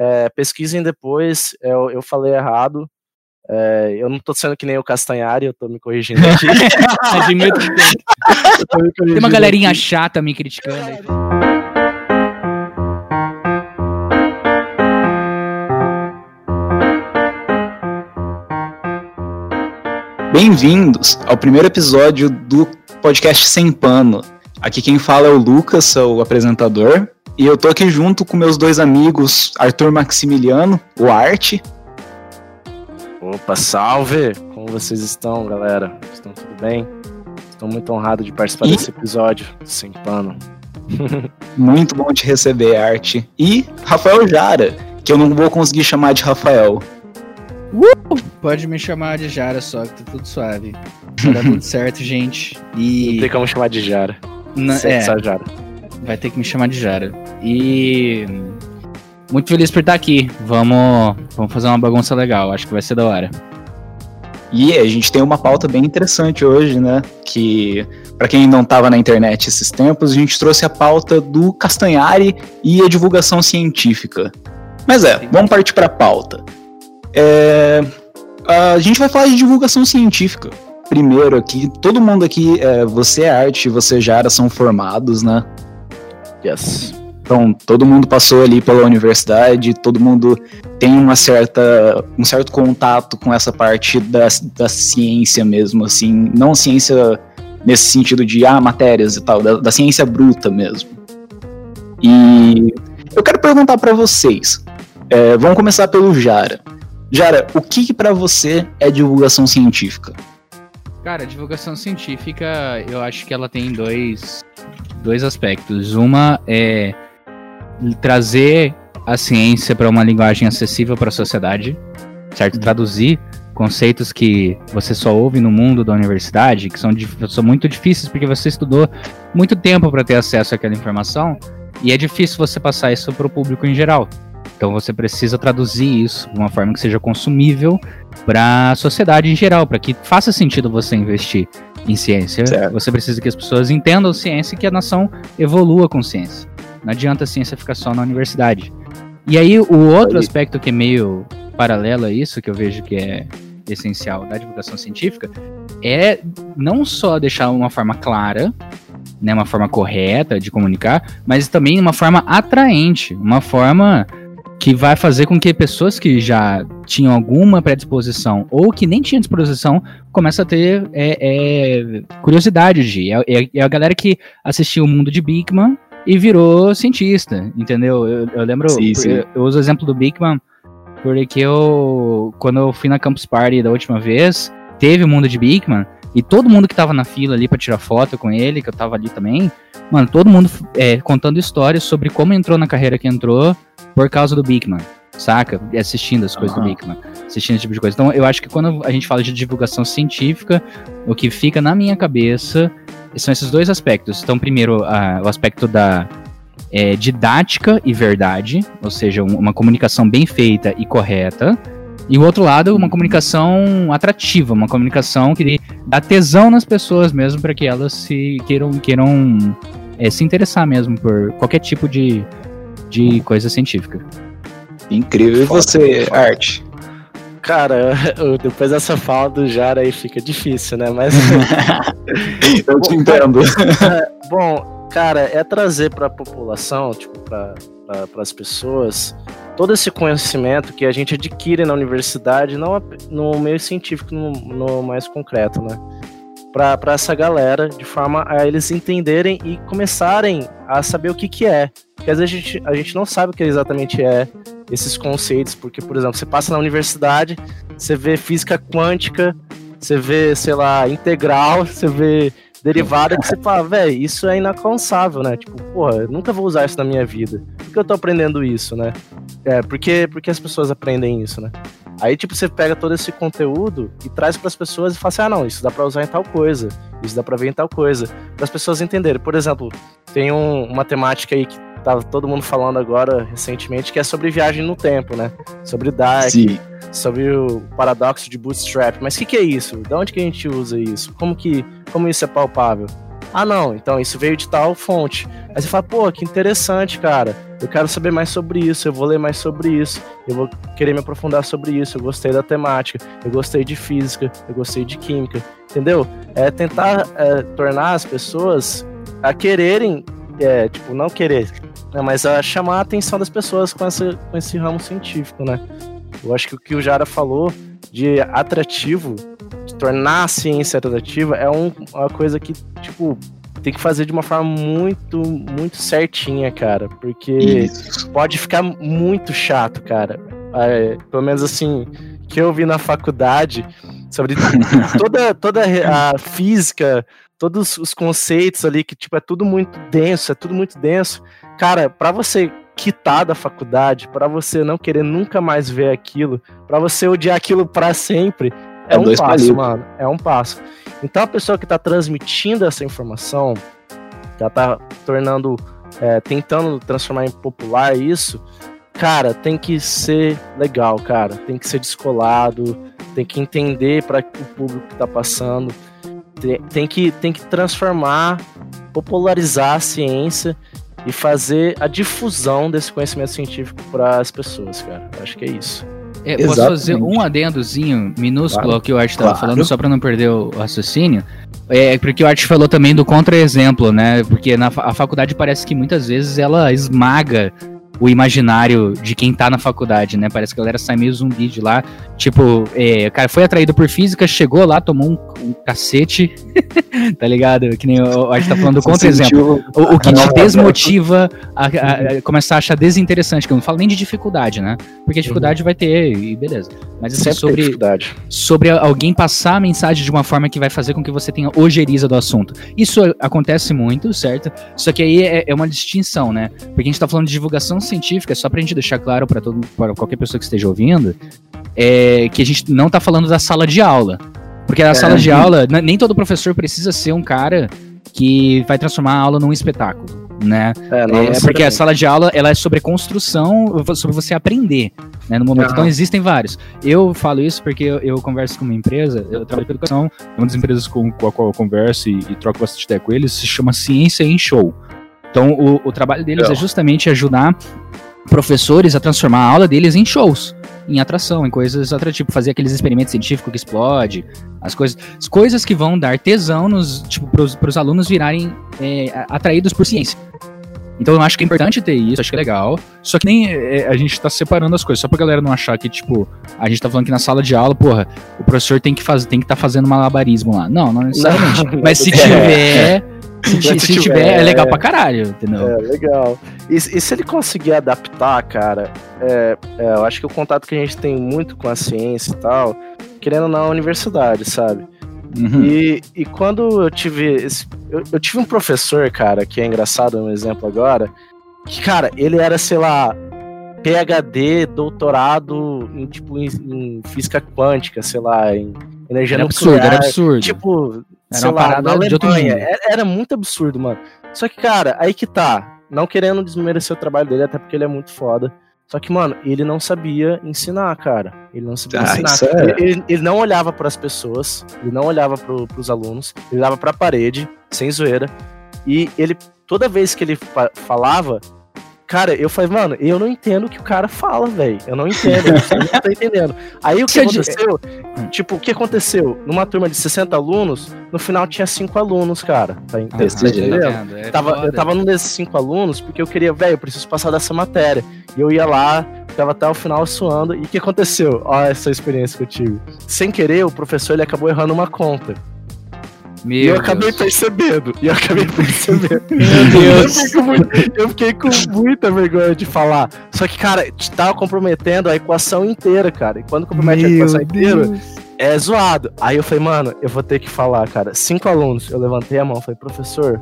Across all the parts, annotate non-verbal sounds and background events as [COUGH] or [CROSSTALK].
É, pesquisem depois, eu, eu falei errado. É, eu não tô sendo que nem o Castanhari, eu tô me corrigindo aqui. [LAUGHS] Tem uma galerinha aqui. chata me criticando aí. Bem-vindos ao primeiro episódio do podcast Sem Pano. Aqui quem fala é o Lucas, sou o apresentador. E eu tô aqui junto com meus dois amigos, Arthur Maximiliano, o Arte. Opa, salve! Como vocês estão, galera? Estão tudo bem? Estou muito honrado de participar e... desse episódio, sem pano. [LAUGHS] muito bom te receber, Arte. E Rafael Jara, que eu não vou conseguir chamar de Rafael. Uh! Pode me chamar de Jara só, que tá tudo suave. Vai dar tudo [LAUGHS] certo, gente. E... Não tem como chamar de Jara. Na... É, Jara vai ter que me chamar de Jara. E muito feliz por estar aqui. Vamos, vamos fazer uma bagunça legal, acho que vai ser da hora. E a gente tem uma pauta bem interessante hoje, né? Que, para quem não estava na internet esses tempos, a gente trouxe a pauta do Castanhari e a divulgação científica. Mas é, vamos partir para a pauta. É, a gente vai falar de divulgação científica. Primeiro aqui, todo mundo aqui, é, você é arte, você já era, são formados, né? Yes. Então, todo mundo passou ali pela universidade, todo mundo tem uma certa, um certo contato com essa parte da, da ciência mesmo, assim, não ciência nesse sentido de, ah, matérias e tal, da, da ciência bruta mesmo. E eu quero perguntar para vocês, é, vamos começar pelo Jara. Jara, o que, que para você é divulgação científica? Cara, divulgação científica, eu acho que ela tem dois, dois aspectos. Uma é trazer a ciência para uma linguagem acessível para a sociedade, certo? Uhum. Traduzir conceitos que você só ouve no mundo da universidade, que são, são muito difíceis porque você estudou muito tempo para ter acesso àquela informação, e é difícil você passar isso para o público em geral. Então você precisa traduzir isso de uma forma que seja consumível para a sociedade em geral, para que faça sentido você investir em ciência. Certo. Você precisa que as pessoas entendam ciência e que a nação evolua com ciência. Não adianta a ciência ficar só na universidade. E aí o outro aspecto que é meio paralelo a isso, que eu vejo que é essencial da divulgação científica, é não só deixar uma forma clara, né, uma forma correta de comunicar, mas também uma forma atraente, uma forma que vai fazer com que pessoas que já tinham alguma predisposição ou que nem tinham disposição comece a ter é, é, curiosidade de. É, é, é, a galera que assistiu o mundo de Bigman e virou cientista, entendeu? Eu, eu lembro, sim, sim. Eu, eu, uso o exemplo do Bigman porque eu, quando eu fui na Campus Party da última vez, teve o mundo de Bigman e todo mundo que tava na fila ali para tirar foto com ele, que eu tava ali também, mano, todo mundo é, contando histórias sobre como entrou na carreira que entrou por causa do Bigman, saca? Assistindo as coisas uhum. do Bigman, assistindo esse tipo de coisa. Então, eu acho que quando a gente fala de divulgação científica, o que fica na minha cabeça são esses dois aspectos. Então, primeiro, a, o aspecto da é, didática e verdade, ou seja, uma comunicação bem feita e correta. E o outro lado, uma comunicação atrativa, uma comunicação que dá tesão nas pessoas mesmo para que elas se queiram, queiram é, se interessar mesmo por qualquer tipo de, de coisa científica. Incrível. E você, foda. Arte? Cara, [LAUGHS] depois dessa fala do Jara aí fica difícil, né? Mas. [LAUGHS] Eu te entendo. [LAUGHS] Bom, cara, é trazer para a população, tipo, para pra, as pessoas, todo esse conhecimento que a gente adquire na universidade, não no meio científico, no, no mais concreto, né? Para essa galera, de forma a eles entenderem e começarem a saber o que, que é. Porque às vezes a gente, a gente não sabe o que exatamente é esses conceitos, porque, por exemplo, você passa na universidade, você vê física quântica, você vê, sei lá, integral, [LAUGHS] você vê derivada que você fala, velho, isso é inalcançável, né? Tipo, porra, eu nunca vou usar isso na minha vida. Por que eu tô aprendendo isso, né? É, porque, porque as pessoas aprendem isso, né? Aí, tipo, você pega todo esse conteúdo e traz para as pessoas e fala assim: ah, não, isso dá para usar em tal coisa, isso dá para ver em tal coisa. Para as pessoas entenderem. Por exemplo, tem um, uma temática aí que tava todo mundo falando agora recentemente, que é sobre viagem no tempo, né? Sobre Dark, Sim. Sobre o paradoxo de Bootstrap. Mas o que, que é isso? De onde que a gente usa isso? Como que como isso é palpável? Ah, não, então isso veio de tal fonte. Aí você fala, pô, que interessante, cara. eu quero saber mais sobre isso, eu vou ler mais sobre isso, eu vou querer me aprofundar sobre isso, eu gostei da temática, eu gostei de física, eu gostei de química, entendeu? É tentar é, tornar as pessoas a quererem, é, tipo, não querer, né, mas a chamar a atenção das pessoas com, essa, com esse ramo científico, né? Eu acho que o que o Jara falou de atrativo, de tornar a ciência atrativa, é um, uma coisa que, tipo, tem que fazer de uma forma muito, muito certinha, cara. Porque Isso. pode ficar muito chato, cara. É, pelo menos assim, que eu vi na faculdade sobre [LAUGHS] toda, toda a física, todos os conceitos ali, que tipo, é tudo muito denso, é tudo muito denso. Cara, para você quitar da faculdade, para você não querer nunca mais ver aquilo, para você odiar aquilo para sempre, é, é um passo, palitos. mano. É um passo. Então a pessoa que está transmitindo essa informação, que ela tá tornando, é, tentando transformar em popular isso, cara, tem que ser legal, cara. Tem que ser descolado, tem que entender para o público que está passando. Tem, tem, que, tem que transformar, popularizar a ciência e fazer a difusão desse conhecimento científico para as pessoas, cara. Acho que é isso. É, posso fazer um adendozinho minúsculo claro. ao que o Art estava claro. falando, só para não perder o raciocínio? É, porque o Art falou também do contra-exemplo, né? Porque na, a faculdade parece que muitas vezes ela esmaga o imaginário de quem tá na faculdade, né? Parece que a galera sai meio zumbi de lá. Tipo, é, o cara foi atraído por física, chegou lá, tomou um, um cacete, [LAUGHS] tá ligado? Que nem a gente tá falando do contra-exemplo. O, o, que te desmotiva a, a, a, começar a achar desinteressante, que eu não falo nem de dificuldade, né? Porque a dificuldade uhum. vai ter, e beleza. Mas assim, sobre, sobre alguém passar a mensagem de uma forma que vai fazer com que você tenha ojeriza do assunto. Isso acontece muito, certo? Só que aí é, é uma distinção, né? Porque a gente tá falando de divulgação científica, só pra gente deixar claro para todo para qualquer pessoa que esteja ouvindo, é que a gente não tá falando da sala de aula. Porque na é. sala de aula, nem todo professor precisa ser um cara que vai transformar a aula num espetáculo, né? É, é porque a sala de aula ela é sobre construção, sobre você aprender, né? No momento. Então existem vários. Eu falo isso porque eu, eu, converso com uma empresa, eu trabalho com educação, é uma das empresas com, com a qual eu converso e, e troco bastante ideia com eles, se chama Ciência em Show. Então, o, o trabalho deles é justamente ajudar professores a transformar a aula deles em shows, em atração, em coisas atrativas, tipo, fazer aqueles experimentos científicos que explode, as coisas, as coisas que vão dar tesão nos, tipo, para os alunos virarem é, atraídos por ciência. Então eu acho que é importante ter isso, acho que é legal. Só que nem é, a gente tá separando as coisas, só pra galera não achar que, tipo, a gente tá falando que na sala de aula, porra, o professor tem que fazer, tem que estar tá fazendo malabarismo lá. Não, não necessariamente. Não, Mas se [LAUGHS] tiver. Se, se, se tiver, é legal pra caralho, entendeu? É, legal. E, e se ele conseguir adaptar, cara, é, é, eu acho que o contato que a gente tem muito com a ciência e tal, querendo na universidade, sabe? Uhum. E, e quando eu tive. Esse, eu, eu, tive um professor, cara, que é engraçado, um exemplo agora, que, cara, ele era, sei lá, PhD, doutorado em, tipo, em, em física quântica, sei lá, em energia era nuclear. Absurdo, era absurdo. Tipo, era uma lá, outro mundo. Era, era muito absurdo, mano. Só que, cara, aí que tá. Não querendo desmerecer o trabalho dele, até porque ele é muito foda. Só que, mano, ele não sabia ensinar, cara. Ele não sabia ah, ensinar. É... Ele, ele, não olhava para as pessoas, ele não olhava pro, pros alunos, ele olhava pra parede, sem zoeira. E ele, toda vez que ele falava, Cara, eu falei, mano, eu não entendo o que o cara fala, velho. Eu não entendo, eu não tô entendendo. Aí o que aconteceu? Tipo, o que aconteceu? Numa turma de 60 alunos, no final tinha 5 alunos, cara. Tá, ah, entendendo? É tava, eu tava num desses 5 alunos porque eu queria, velho, eu preciso passar dessa matéria. E eu ia lá, ficava até o final suando. E o que aconteceu? Olha essa experiência que eu tive. Sem querer, o professor ele acabou errando uma conta. Meu e eu Deus. acabei percebendo. E eu acabei [LAUGHS] percebendo. Meu Deus. Eu fiquei, muito, eu fiquei, com muita vergonha de falar. Só que, cara, tava comprometendo a equação inteira, cara. E quando compromete Meu a equação Deus. inteira, é zoado. Aí eu falei, mano, eu vou ter que falar, cara. Cinco alunos. Eu levantei a mão, falei, professor,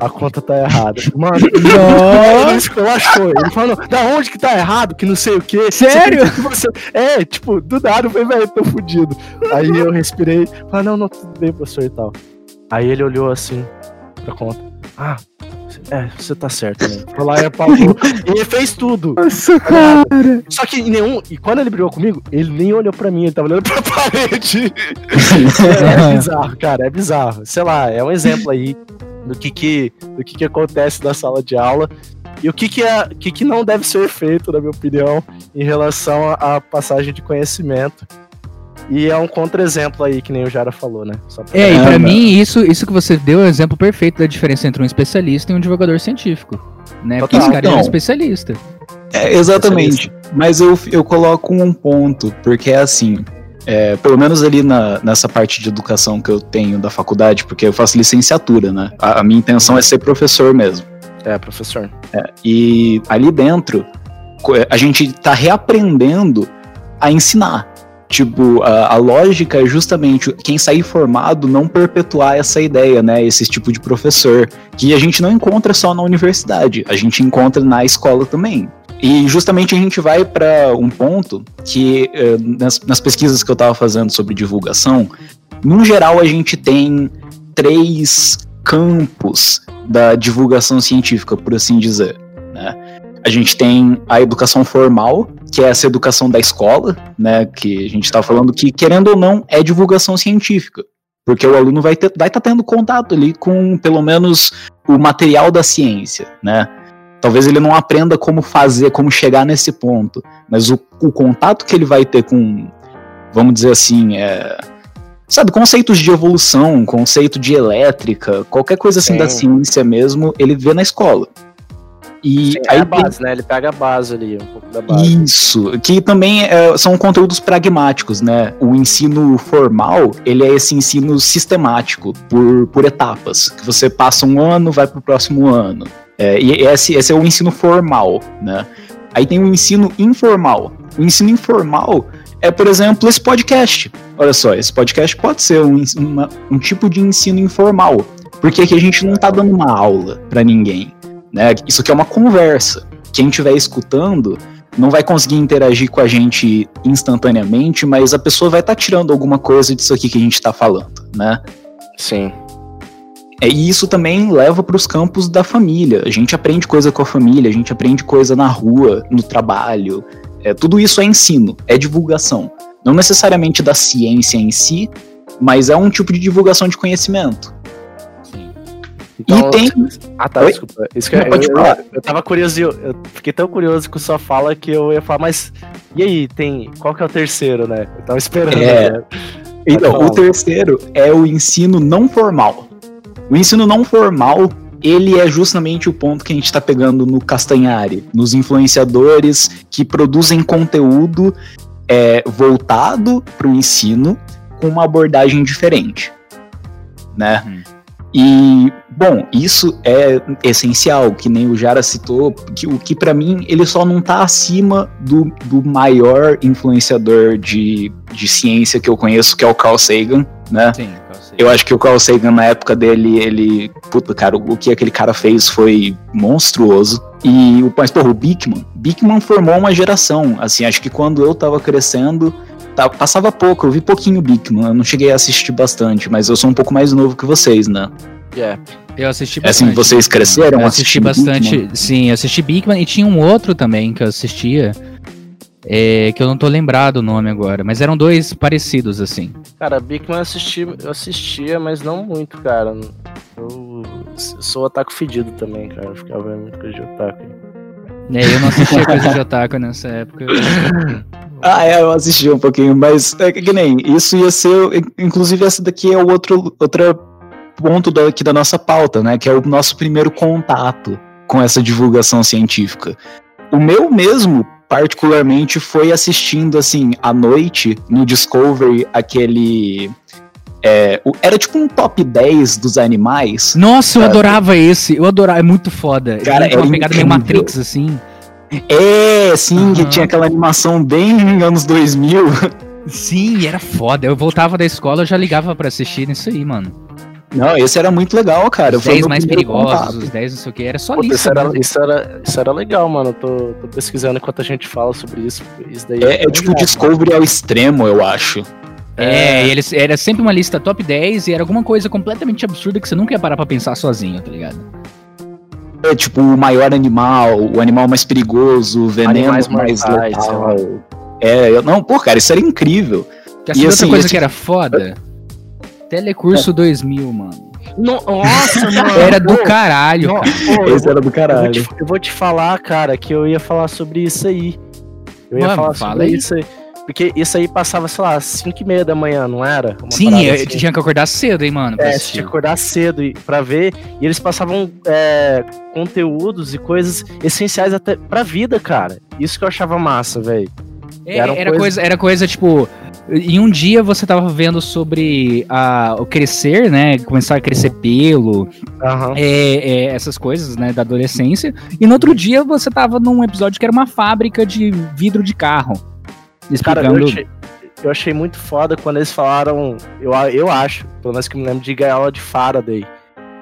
a conta tá errada. [LAUGHS] Mano, não. ele esculachou. Ele falou, da onde que tá errado? Que não sei o quê. Sério? Você... É, tipo, do nada eu falei, velho, tô fudido. Aí eu respirei, falei, não, não, tudo bem, professor e tal. Aí ele olhou assim pra conta. Ah, é, você tá certo, né? Foi lá e apagou. [LAUGHS] ele fez tudo. Nossa, cara. Só que nenhum. E quando ele brigou comigo, ele nem olhou pra mim, ele tava olhando [LAUGHS] pra parede. é, é bizarro, cara, é bizarro. Sei lá, é um exemplo aí do que que, do que que acontece na sala de aula. E o que que, é, o que que não deve ser feito, na minha opinião, em relação à passagem de conhecimento. E é um contra-exemplo aí, que nem o Jara falou, né? Pra... É, e pra mim, isso, isso que você deu é um exemplo perfeito da diferença entre um especialista e um divulgador científico. Né? Porque esse cara então, é um especialista. É, exatamente. Especialista. Mas eu, eu coloco um ponto, porque é assim. É, pelo menos ali na, nessa parte de educação que eu tenho da faculdade, porque eu faço licenciatura, né? A, a minha intenção é ser professor mesmo. É, professor. É, e ali dentro, a gente tá reaprendendo a ensinar. Tipo, a, a, lógica é justamente quem sair formado não perpetuar essa ideia, né? Esse tipo de professor. Que a gente não encontra só na universidade, a gente encontra na escola também. E justamente a gente vai para um ponto que, eh, nas, nas pesquisas que eu estava fazendo sobre divulgação, no geral a gente tem três campos da divulgação científica, por assim dizer. Né? A gente tem a educação formal, que é essa educação da escola, né? Que a gente está falando que, querendo ou não, é divulgação científica. Porque o aluno vai estar vai tá tendo contato ali com, pelo menos, o material da ciência, né? Talvez ele não aprenda como fazer, como chegar nesse ponto, mas o, o contato que ele vai ter com, vamos dizer assim, é, sabe, conceitos de evolução, conceito de elétrica, qualquer coisa assim Sim. da ciência mesmo, ele vê na escola. E Sim, aí é a base, né? Ele pega a base ali, um pouco da base. Isso, que também é, são conteúdos pragmáticos, né? O ensino formal, ele é esse ensino sistemático, por, por etapas, que você passa um ano, vai pro próximo ano. É, e esse, esse é o ensino formal, né? Aí tem o ensino informal. O ensino informal é, por exemplo, esse podcast. Olha só, esse podcast pode ser um, uma, um tipo de ensino informal, porque aqui a gente não está dando uma aula para ninguém, né? Isso aqui é uma conversa. Quem estiver escutando não vai conseguir interagir com a gente instantaneamente, mas a pessoa vai estar tá tirando alguma coisa disso aqui que a gente está falando, né? Sim. É, e isso também leva para os campos da família. A gente aprende coisa com a família, a gente aprende coisa na rua, no trabalho. É, tudo isso é ensino, é divulgação. Não necessariamente da ciência em si, mas é um tipo de divulgação de conhecimento. Então, e tem. Ah, tá, Oi? desculpa. Isso que eu, pode falar. Eu, eu tava curioso, eu fiquei tão curioso com sua fala que eu ia falar, mas. E aí, tem. Qual que é o terceiro, né? Eu tava esperando. É. Né? Então, o terceiro é o ensino não formal. O ensino não formal, ele é justamente o ponto que a gente está pegando no Castanhari, nos influenciadores que produzem conteúdo é, voltado para o ensino com uma abordagem diferente, né? Uhum. E, bom, isso é essencial, que nem o Jara citou, que o que para mim ele só não tá acima do, do maior influenciador de, de ciência que eu conheço, que é o Carl Sagan, né? Sim. Eu acho que o Carl Sagan, na época dele, ele. Puta, cara, o que aquele cara fez foi monstruoso. E o, mas, porra, o Bickman. Bickman formou uma geração. Assim, acho que quando eu tava crescendo, tá, passava pouco. Eu vi pouquinho Bickman. Eu não cheguei a assistir bastante, mas eu sou um pouco mais novo que vocês, né? Yeah. Eu assisti bastante. É assim, vocês cresceram? Eu assisti bastante. Bickman? Sim, eu assisti Bickman e tinha um outro também que eu assistia é, que eu não tô lembrado o nome agora, mas eram dois parecidos, assim. Cara, Bigman eu, assisti, eu assistia, mas não muito, cara. Eu, sou otaku fedido também, cara. Eu ficava vendo muito coisa de otaku. É, eu não assistia [LAUGHS] coisa de otaku nessa época. [LAUGHS] ah, é, eu assisti um pouquinho, mas é que nem, isso ia ser, inclusive essa daqui é o outro, outro ponto daqui da nossa pauta, né, que é o nosso primeiro contato com essa divulgação científica. O meu mesmo particularmente foi assistindo assim à noite no Discovery aquele é, era tipo um top 10 dos animais. Nossa, eu adorava esse. Eu adorava, é muito foda. Cara, é uma pegada meio Matrix assim. É, sim, uhum. que tinha aquela animação bem anos 2000. Sim, era foda. Eu voltava da escola, eu já ligava para assistir nisso aí, mano. Não, esse era muito legal, cara. Os 10 mais perigosos, contato. os 10 não sei o que, era só Pô, isso. Era, isso, era, isso era legal, mano. Eu tô, tô pesquisando enquanto a gente fala sobre isso. isso daí é, é, é tipo Discovery ao extremo, eu acho. É, é. Eles, era sempre uma lista top 10 e era alguma coisa completamente absurda que você nunca ia parar pra pensar sozinho, tá ligado? É tipo o maior animal, o animal mais perigoso, o veneno Animais mais letal. É, eu, não, pô, cara, isso era incrível. E, assim, outra coisa esse... que era foda? Telecurso 2000, mano. Nossa, [LAUGHS] mano. Era do caralho, cara. Pô, Esse era do eu, vou caralho. te, eu vou te falar, cara, que eu ia falar sobre isso aí. Eu ia Mano, falar fala sobre aí. isso aí. Porque isso aí passava, sei lá, às 5 e meia da manhã, não era? Uma Sim, eu assim. tinha que acordar cedo, hein, mano. É, tinha que acordar cedo e- pra ver. E eles passavam é, conteúdos e coisas essenciais até pra vida, cara. Isso que eu achava massa, velho. É, era, coisas- coisa, era coisa, tipo. Em um dia você tava vendo sobre a, o crescer, né? Começar a crescer pelo, Aham. é, é, essas coisas, né? Da adolescência. E no outro dia você tava num episódio que era uma fábrica de vidro de carro. Cara, Explicando. eu achei, eu achei muito foda quando eles falaram. Eu, eu acho, pelo menos que me lembro de gaiola de Faraday.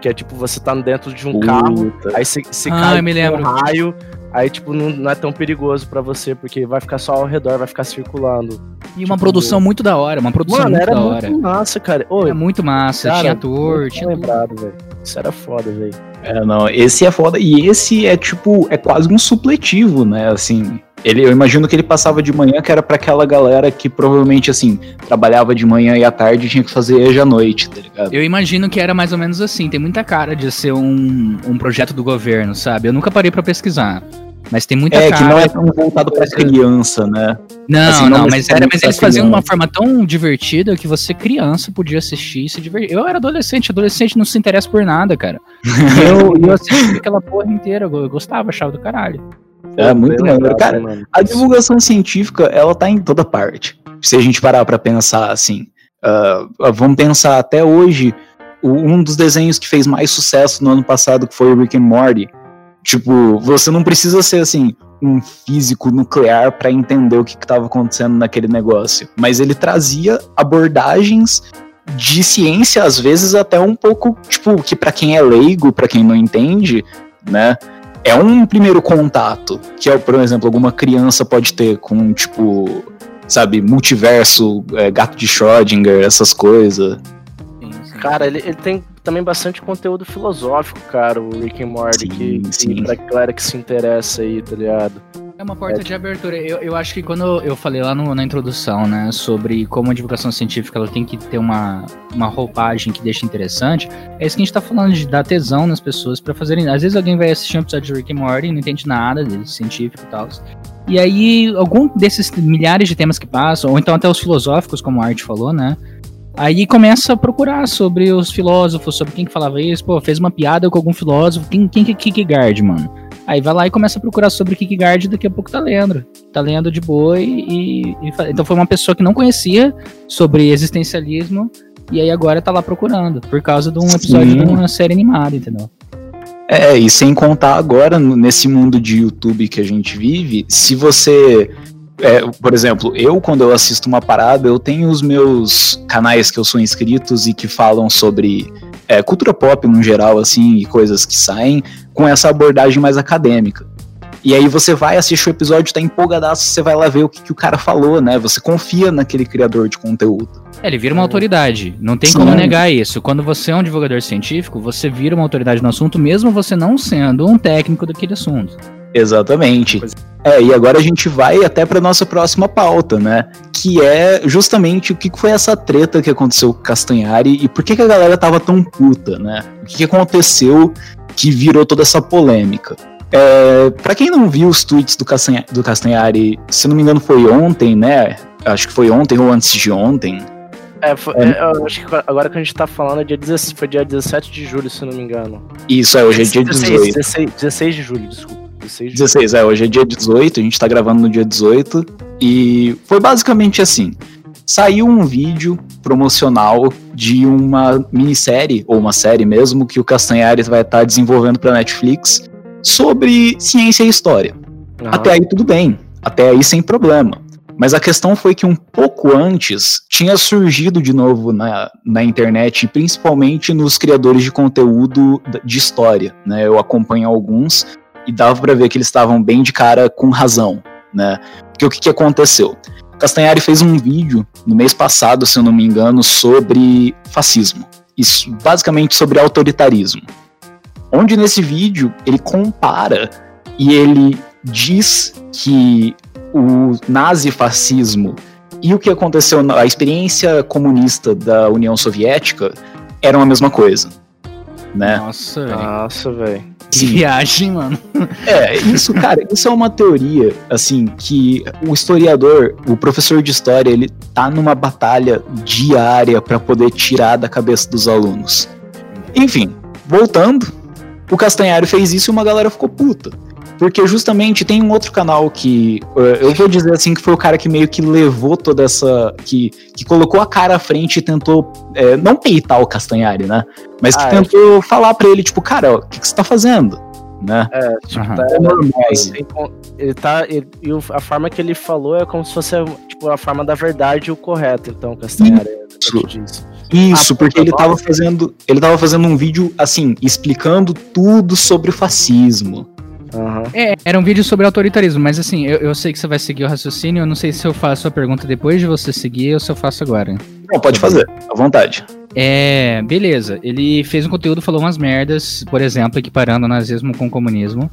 Que é tipo, você tá dentro de um carro, aí você, você Ah, cai com um raio, aí tipo, não, não é tão perigoso pra você, porque vai ficar só ao redor, vai ficar circulando. E uma tipo, produção muito da hora, uma produção Mano, muito era da muito hora. massa, cara. Ô, Era muito massa, cara, tinha ator, muito tinha lembrado, velho. Isso era foda, velho. É, não, esse é foda. E esse é tipo, é quase um supletivo, né? Assim, ele, eu imagino que ele passava de manhã, que era pra aquela galera que provavelmente, assim, trabalhava de manhã e à tarde e tinha que fazer EJA à noite, tá ligado? Eu imagino que era mais ou menos assim. Tem muita cara de ser um, um projeto do governo, sabe? Eu nunca parei pra pesquisar. Mas tem muita É, cara. que não é tão voltado pra criança, né? Não, assim, não não, mas, era, mas eles faziam de uma forma tão divertida que você, criança, podia assistir e se divertir. Eu era adolescente, adolescente não se interessa por nada, cara. [LAUGHS] Eu, eu assisti aquela porra inteira, eu gostava, achava do caralho. É muito maneiro. Cara, mano. A divulgação científica, ela tá em toda parte. Se a gente parar pra pensar assim, ah, vamos pensar até hoje, um dos desenhos que fez mais sucesso no ano passado, que foi o Rick and Morty. Tipo, você não precisa ser assim um físico nuclear pra entender o que estava acontecendo naquele negócio, mas ele trazia abordagens de ciência às vezes até um pouco, tipo, que pra quem é leigo, pra quem não entende, né, é um primeiro contato que, é, por exemplo, alguma criança pode ter com, tipo, sabe, multiverso, é, gato de Schrödinger, essas coisas. Cara, ele, ele tem também bastante conteúdo filosófico, cara, o Rick and Morty, Sim, que, que sim. pra galera que se interessa aí, tá ligado? É uma porta de abertura. Eu, eu acho que quando eu falei lá no- na introdução, né, sobre como a divulgação científica ela tem que ter uma, uma roupagem que deixa interessante, é isso que a gente tá falando, de dar tesão nas pessoas pra fazerem. Às vezes alguém vai assistir um episódio de Rick and Morty e não entende nada de científico e tal. E aí, algum desses milhares de temas que passam, ou então até os filosóficos, como a Art falou, né? Aí começa a procurar sobre os filósofos, sobre quem que falava isso, pô, fez uma piada com algum filósofo, quem, quem que é Kierkegaard, mano? Aí vai lá e começa a procurar sobre Kierkegaard e daqui a pouco tá lendo. Tá lendo de boa e, e Então foi uma pessoa que não conhecia sobre existencialismo e aí agora tá lá procurando, por causa de um episódio Sim. de uma série animada, entendeu? É, e sem contar agora, nesse mundo de YouTube que a gente vive, se você. é, por exemplo, eu, quando eu assisto uma parada, eu tenho os meus canais que eu sou inscritos e que falam sobre é, cultura pop no geral, assim, e coisas que saem com essa abordagem mais acadêmica. E aí você vai assistir o episódio, tá empolgadaço, você vai lá ver o que, que o cara falou, né? Você confia naquele criador de conteúdo. É, ele vira uma autoridade. Não tem Sim. como negar isso. Quando você é um divulgador científico, você vira uma autoridade no assunto, mesmo você não sendo um técnico daquele assunto. Exatamente. É, e agora a gente vai até para nossa próxima pauta, né? Que é justamente o que foi essa treta que aconteceu com o Castanhari e por que, que a galera tava tão puta, né? O que, que aconteceu que virou toda essa polêmica. É, para quem não viu os tweets do, Castanha, do Castanhari, se não me engano foi ontem, né? Acho que foi ontem ou antes de ontem. É, foi- é, eu acho que agora que a gente tá falando é dia 16, foi dia 17 de julho, se não me engano. Isso, é, hoje é dia 16, 18. 16, 16 de julho, desculpa. 16 de 16, é, hoje é dia 18, a gente tá gravando no dia 18, e foi basicamente assim. Saiu um vídeo promocional de uma minissérie, ou uma série mesmo, que o Castanhari vai estar desenvolvendo pra Netflix, sobre ciência e história. Aham. Até aí tudo bem, até aí sem problema. Mas a questão foi que um pouco antes tinha surgido de novo na, na internet, principalmente nos criadores de conteúdo de história, né? Eu acompanho alguns e dava pra ver que eles estavam bem de cara com razão, né? Porque o que, que aconteceu? Castanhari fez um vídeo no mês passado, se eu não me engano, sobre fascismo. Isso, basicamente sobre autoritarismo. Onde nesse vídeo ele compara e ele diz que o nazifascismo e o que aconteceu na a experiência comunista da União Soviética eram a mesma coisa. né? Nossa, velho. Nossa, velho. Que viagem, mano. É, isso, cara, isso é uma teoria, assim, que o historiador, o professor de história, ele tá numa batalha diária para poder tirar da cabeça dos alunos. Enfim, voltando, o Castanhari fez isso e uma galera ficou puta. Porque justamente tem um outro canal que uh, eu vou dizer assim que foi o cara que meio que levou toda essa. que, que colocou a cara à frente e tentou é, não peitar o Castanhari, né? Mas que Ah, é. tentou falar pra ele, tipo, cara, o que, que você tá fazendo? Né? É, tipo, Aham. tá, É normal, ele, assim. ele tá. ele- e a forma que ele falou é como se fosse tipo, a forma da verdade e o correto, então, Castanhari. é o que eu te disse. Isso, Ah, porque ele puta, tava nossa. fazendo. Ele tava fazendo um vídeo, assim, explicando tudo sobre o fascismo. Aham. É, era um vídeo sobre autoritarismo, mas assim, eu, eu sei que você vai seguir o raciocínio, eu não sei se eu faço a pergunta depois de você seguir ou se eu faço agora. Não, pode fazer, à vontade. É, beleza. Ele fez um conteúdo, falou umas merdas, por exemplo, equiparando o nazismo com o comunismo.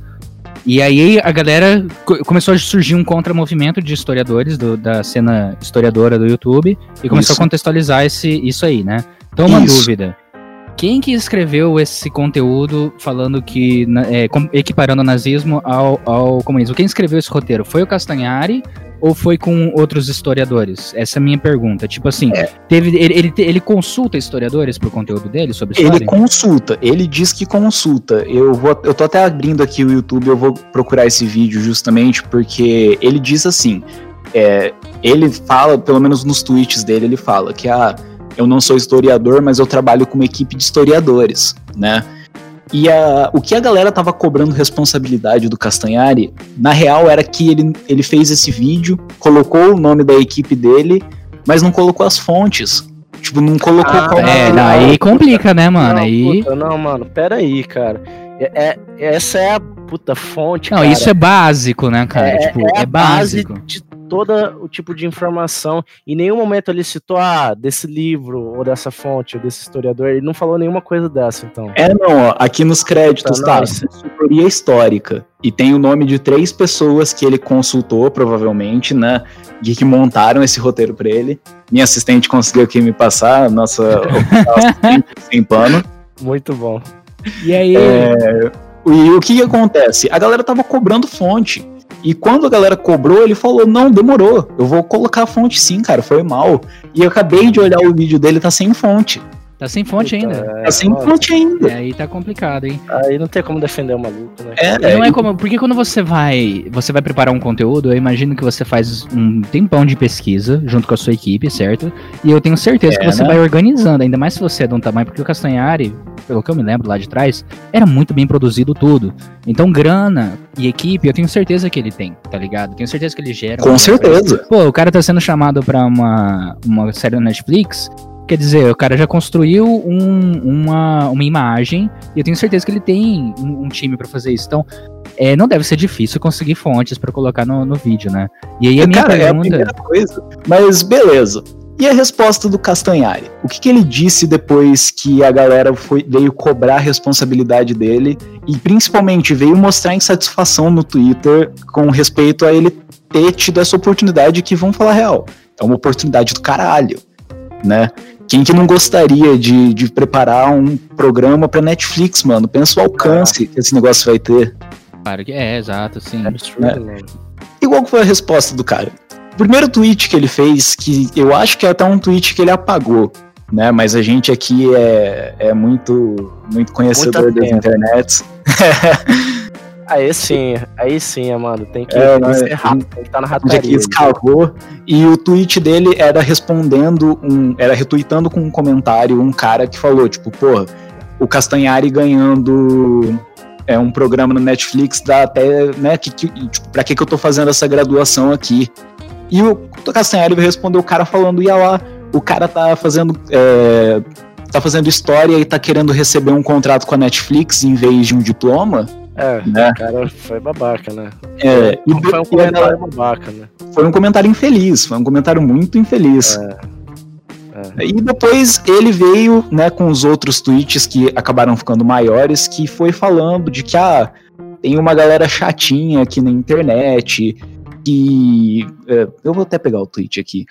E aí a galera co- começou a surgir um contramovimento de historiadores do- da cena historiadora do YouTube e começou Isso. a contextualizar esse, isso aí, né? Então, uma Isso. dúvida. Quem que escreveu esse conteúdo falando que. é, equiparando o nazismo ao, ao comunismo? Quem escreveu esse roteiro? Foi o Castanhari ou foi com outros historiadores? Essa é a minha pergunta. Tipo assim, teve, ele, ele, ele consulta historiadores pro conteúdo dele sobre história? Ele consulta, ele diz que consulta. Eu vou, eu tô até abrindo aqui o YouTube, eu vou procurar esse vídeo justamente porque ele diz assim, é, ele fala, pelo menos nos tweets dele, ele fala que ah, eu não sou historiador, mas eu trabalho com uma equipe de historiadores, né? E a, o que a galera tava cobrando responsabilidade do Castanhari, na real era que ele, ele fez esse vídeo, colocou o nome da equipe dele, mas não colocou as fontes. Tipo, não colocou Ah, qual É, Não, daí complica, né, mano? não, aí. puta, não, mano, pera aí, cara. É, é- essa é a puta fonte, Não, cara. isso é básico, né, cara? tipo, é, a básico. base de todo o tipo de informação. Em nenhum momento ele citou, ah, desse livro, ou dessa fonte, ou desse historiador. Ele não falou nenhuma coisa dessa, então. É, não, ó, aqui nos créditos Tá, tá, consultoria histórica. E tem o nome de três pessoas que ele consultou, provavelmente, né? E que montaram esse roteiro pra ele. Minha assistente conseguiu aqui me passar, nossa [LAUGHS] assistente sem pano. Muito bom. E aí. É, E o que, que acontece? A galera tava cobrando fonte. E quando a galera cobrou, ele falou: Não, demorou. Eu vou colocar a fonte sim, cara. Foi mal. E eu acabei de olhar o vídeo dele, tá sem fonte. Tá sem fonte Puta, ainda. é, Tá sem mano, fonte ainda. E aí tá complicado, hein? Aí não tem como defender o maluco, né? É, não é como. Porque quando você vai. Você vai preparar um conteúdo, eu imagino que você faz um tempão de pesquisa junto com a sua equipe, certo? E eu tenho certeza que É, você né? vai organizando, ainda mais se você é de um tamanho, porque o Castanhari, pelo que eu me lembro lá de trás, era muito bem produzido tudo. Então, grana e equipe, eu tenho certeza que ele tem, tá ligado? Tenho certeza que ele gera. Com alguma coisa. certeza. Pô, o cara tá sendo chamado pra uma, uma série da Netflix. Quer dizer, o cara já construiu um- uma, uma imagem e eu tenho certeza que ele tem um, um time pra fazer isso. Então, é, não deve ser difícil conseguir fontes pra colocar no, no vídeo, né? E aí a minha Cara, é a pergunta. primeira coisa. Mas beleza. E a resposta do Castanhari? O que, que ele disse depois que a galera foi, veio cobrar a responsabilidade dele e principalmente veio mostrar insatisfação no Twitter com respeito a ele ter tido essa oportunidade que, vamos falar real, é uma oportunidade do caralho, né? Quem que não gostaria de, de preparar um programa pra Netflix, mano? Pensa o alcance que esse negócio vai ter. Claro que é, exato, sim. É É. E qual que foi a resposta do cara? O primeiro tweet que ele fez, que eu acho que é até um tweet que ele apagou, né? Mas a gente aqui é, é muito, muito conhecedor das internets. [LAUGHS] Aí sim, aí sim, mano. Tem que, É, tem mas- ser rápido, tem que estar na Onde aqui rataria. escavou. E o tweet dele era respondendo, um, era retweetando com um comentário um cara que falou, tipo, porra, o Castanhari ganhando é um programa no Netflix dá até, né, que, que, tipo, pra que que eu tô fazendo essa graduação aqui? E o Castanhari respondeu o cara falando, ia lá, o cara tá fazendo, é, tá fazendo história e tá querendo receber um contrato com a Netflix em vez de um diploma, É, né? o cara foi babaca, né? É, e, foi um comentário galera- babaca, né? foi um comentário infeliz, foi um comentário muito infeliz. É. E depois ele veio, né, com os outros tweets que acabaram ficando maiores, que foi falando de que ah, tem uma galera chatinha aqui na internet, que é, eu vou até pegar o tweet aqui.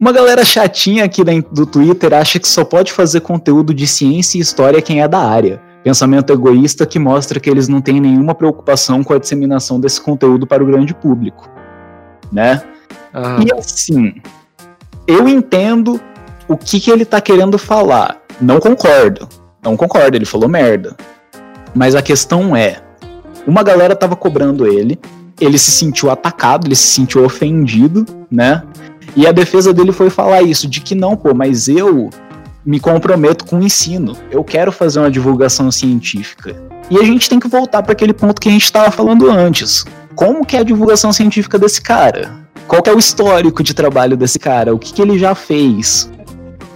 Uma galera chatinha aqui do Twitter acha que só pode fazer conteúdo de ciência e história quem é da área. pensamento egoísta que mostra que eles não têm nenhuma preocupação com a disseminação desse conteúdo para o grande público, né? Aham. E assim, eu entendo o que, que ele tá querendo falar. Não concordo. Não concordo, ele falou merda. Mas a questão é: uma galera tava cobrando ele, ele se sentiu atacado, ele se sentiu ofendido, né? E a defesa dele foi falar isso, de que não, pô, mas eu me comprometo com o ensino. Eu quero fazer uma divulgação científica. E a gente tem que voltar para aquele ponto que a gente estava falando antes. Como que é a divulgação científica desse cara? Qual é o histórico de trabalho desse cara? O que, que ele já fez?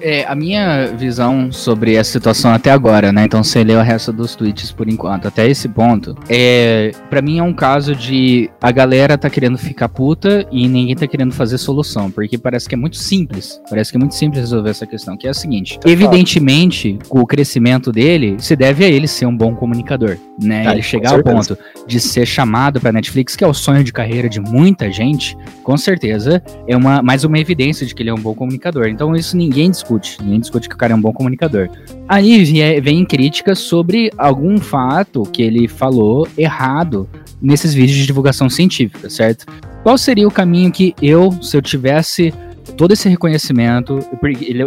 É, a minha visão sobre essa situação até agora, né? Então você leu o resto dos tweets por enquanto, até esse ponto. É, para mim é um caso de a galera tá querendo ficar puta e ninguém tá querendo fazer solução, porque parece que é muito simples. Parece que é muito simples resolver essa questão, que é a seguinte: evidentemente, o crescimento dele se deve a ele ser um bom comunicador, né? Ah, ele chegar ao ponto de ser chamado pra Netflix, que é o sonho de carreira de muita gente, com certeza é uma mais uma evidência de que ele é um bom comunicador. Então isso ninguém discute, ninguém discute que o cara é um bom comunicador. Aí vem críticas sobre algum fato que ele falou errado nesses vídeos de divulgação científica, certo? Qual seria o caminho que eu, se eu tivesse todo esse reconhecimento,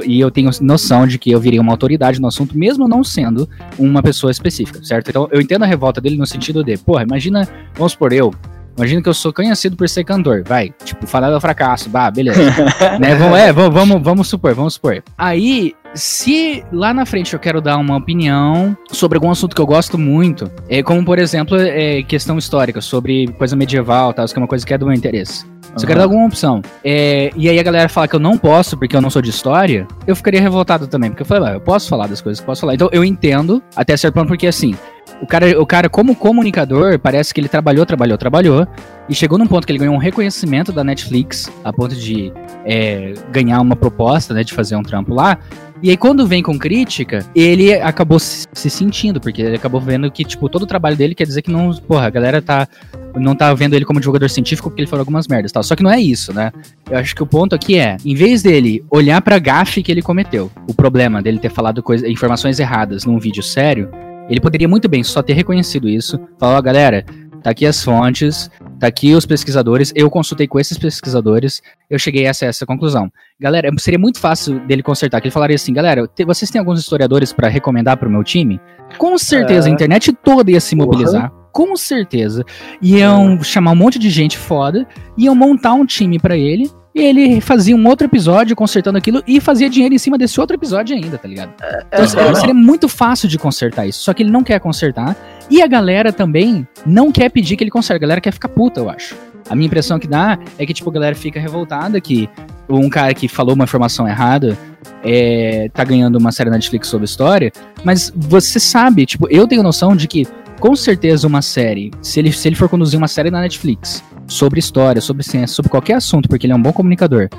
e eu tenho noção de que eu viria uma autoridade no assunto, mesmo não sendo uma pessoa específica, certo? Então eu entendo a revolta dele no sentido de, porra, imagina, vamos supor, eu. Imagina que eu sou conhecido por ser cantor, vai. Tipo, falar do fracasso, bah, beleza. [LAUGHS] né? Vamos, é, vamos, vamos, vamos supor, vamos supor. Aí, se lá na frente eu quero dar uma opinião sobre algum assunto que eu gosto muito, é como, por exemplo, é, questão histórica, sobre coisa medieval, tal, que é uma coisa que é do meu interesse. Se eu quero dar alguma opção, é, e aí a galera fala que eu não posso porque eu não sou de história, eu ficaria revoltado também, porque eu falei, "Ué, eu posso falar das coisas que eu posso falar. Então eu entendo até certo ponto, porque assim, o cara, o cara, como comunicador, parece que ele trabalhou, trabalhou, trabalhou, e chegou num ponto que ele ganhou um reconhecimento da Netflix, a ponto de é, ganhar uma proposta, né, de fazer um trampo lá. E aí, quando vem com crítica, ele acabou se, se sentindo, porque ele acabou vendo que, tipo, todo o trabalho dele quer dizer que não, porra, a galera tá, não tá vendo ele como divulgador científico porque ele falou algumas merdas tal. Só que não é isso, né? Eu acho que o ponto aqui é, em vez dele olhar pra gafe que ele cometeu, o problema dele ter falado coisa, informações erradas num vídeo sério, ele poderia muito bem só ter reconhecido isso, falar, ó, galera, tá aqui as fontes, tá aqui os pesquisadores, eu consultei com esses pesquisadores, eu cheguei a essa, essa conclusão. Galera, seria muito fácil dele consertar, que ele falaria assim, galera, te- vocês têm alguns historiadores pra recomendar pro meu time? Com certeza, É. a internet toda ia se mobilizar, com certeza. Iam chamar um monte de gente foda, iam montar um time pra ele, e ele fazia um outro episódio consertando aquilo e fazia dinheiro em cima desse outro episódio ainda, tá ligado? Então, é, seria- não. seria muito fácil de consertar isso, só que ele não quer consertar. E a galera também não quer pedir que ele conserte. A galera quer ficar puta, eu acho. A minha impressão que dá é que, tipo, a galera fica revoltada que um cara que falou uma informação errada é, tá ganhando uma série na Netflix sobre história, mas você sabe, tipo, eu tenho noção de que, com certeza, uma série, se ele, se ele for conduzir uma série na Netflix sobre história, sobre ciência, sobre qualquer assunto, porque ele é um bom comunicador,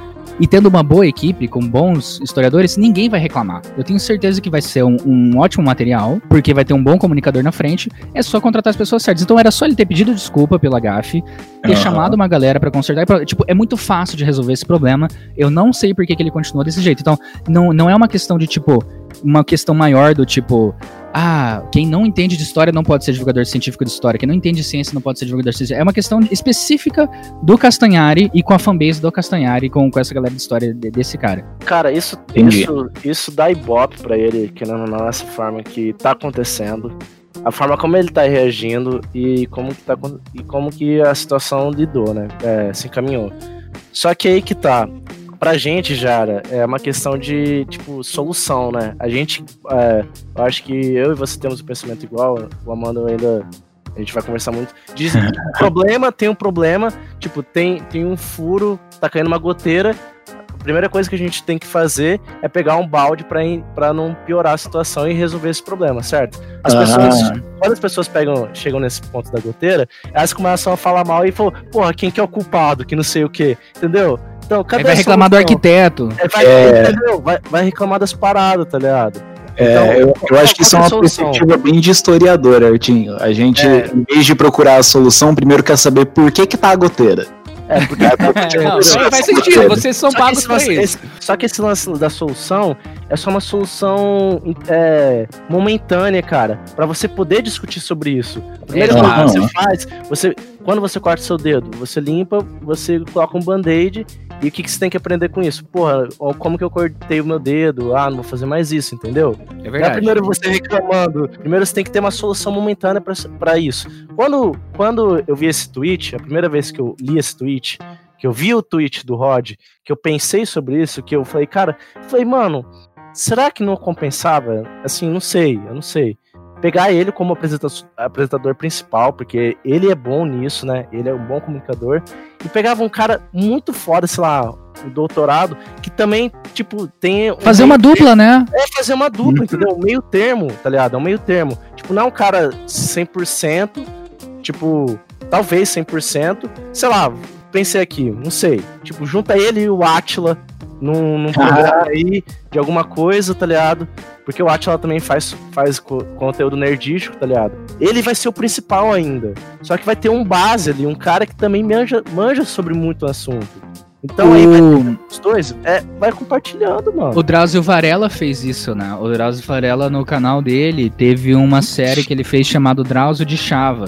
e tendo uma boa equipe com bons historiadores, ninguém vai reclamar. Eu tenho certeza que vai ser um, um ótimo material, porque vai ter um bom comunicador na frente. É só contratar as pessoas certas. Então era só ele ter pedido desculpa pela gafe, ter Aham. chamado uma galera pra consertar. e tipo, é muito fácil de resolver esse problema. Eu não sei por que, que ele continua desse jeito. Então, não, não é uma questão de tipo. Uma questão maior do tipo. Ah, quem não entende de história não pode ser divulgador científico de história. Quem não entende de ciência não pode ser divulgador científico. É uma questão específica do Castanhari e com a fanbase do Castanhari, com, com essa galera de história de- desse cara. Cara, isso, Entendi. isso, isso dá ibope pra ele, querendo ou não, essa forma que tá acontecendo. A forma como ele tá reagindo e como que, tá, e como que a situação lidou, né? É, se encaminhou. Só que aí que tá. Pra gente, Jara, é uma questão de, tipo, solução, né? A gente, é, eu acho que eu e você temos o pensamento igual, o Amanda ainda, a gente vai conversar muito. Diz [LAUGHS] problema tem um problema, tipo, tem, tem um furo, tá caindo uma goteira, primeira coisa que a gente tem que fazer é pegar um balde pra não piorar a situação e resolver esse problema, certo? As Ah. pessoas, quando as pessoas pegam, chegam nesse ponto da goteira, elas começam a falar mal e falam, porra, quem que é o culpado, que não sei o quê, entendeu? Então, cadê Aí vai reclamar do arquiteto. É, vai, É. entendeu? Vai, vai reclamar das paradas, tá ligado? É, Então, eu, eu acho que isso é uma solução? perspectiva bem de historiador, Artinho. A gente, É. em vez de procurar a solução, primeiro quer saber por que que tá a goteira. É, porque [LAUGHS] Não, Você- faz sentido, vocês são Só pagos pra isso. só que esse lance da solução, é só uma solução é, momentânea, cara, para você poder discutir sobre isso. A primeira É, coisa que não. você faz, você, quando você corta seu dedo, você limpa, você coloca um band-aid e o que, que você tem que aprender com isso? Porra, como que eu cortei o meu dedo? Ah, não vou fazer mais isso, entendeu? É Não é verdade. primeiro você reclamando. Primeiro você tem que ter uma solução momentânea pra isso. Quando, quando eu vi esse tweet, a primeira vez que eu li esse tweet, que eu vi o tweet do Rod, que eu pensei sobre isso, que eu falei, cara, eu falei, mano, será que não compensava? Assim, não sei, eu não sei. Pegar ele como apresenta- apresentador principal, porque ele é bom nisso, né? Ele é um bom comunicador. E pegava um cara muito foda, sei lá, um doutorado, que também, tipo, tem. um Fazer meio uma dupla, né? é fazer uma dupla, entendeu? Um meio termo, tá ligado? É um meio termo. Tipo, não é um cara 100%, tipo, talvez 100%. Sei lá, pensei aqui, não sei. Tipo, junta ele e o Atila num, num programa aí de alguma coisa, tá ligado? Porque o Atila também faz, faz co- conteúdo nerdístico, tá ligado? Ele vai ser o principal ainda. Só que vai ter um base ali, um cara que também manja, manja sobre muito assunto. Então aí vai O, os dois, é, vai compartilhando, mano. o Drauzio Varela fez isso, né? O Drauzio Varela, no canal dele, teve uma série que ele fez chamado Drauzio de Chava.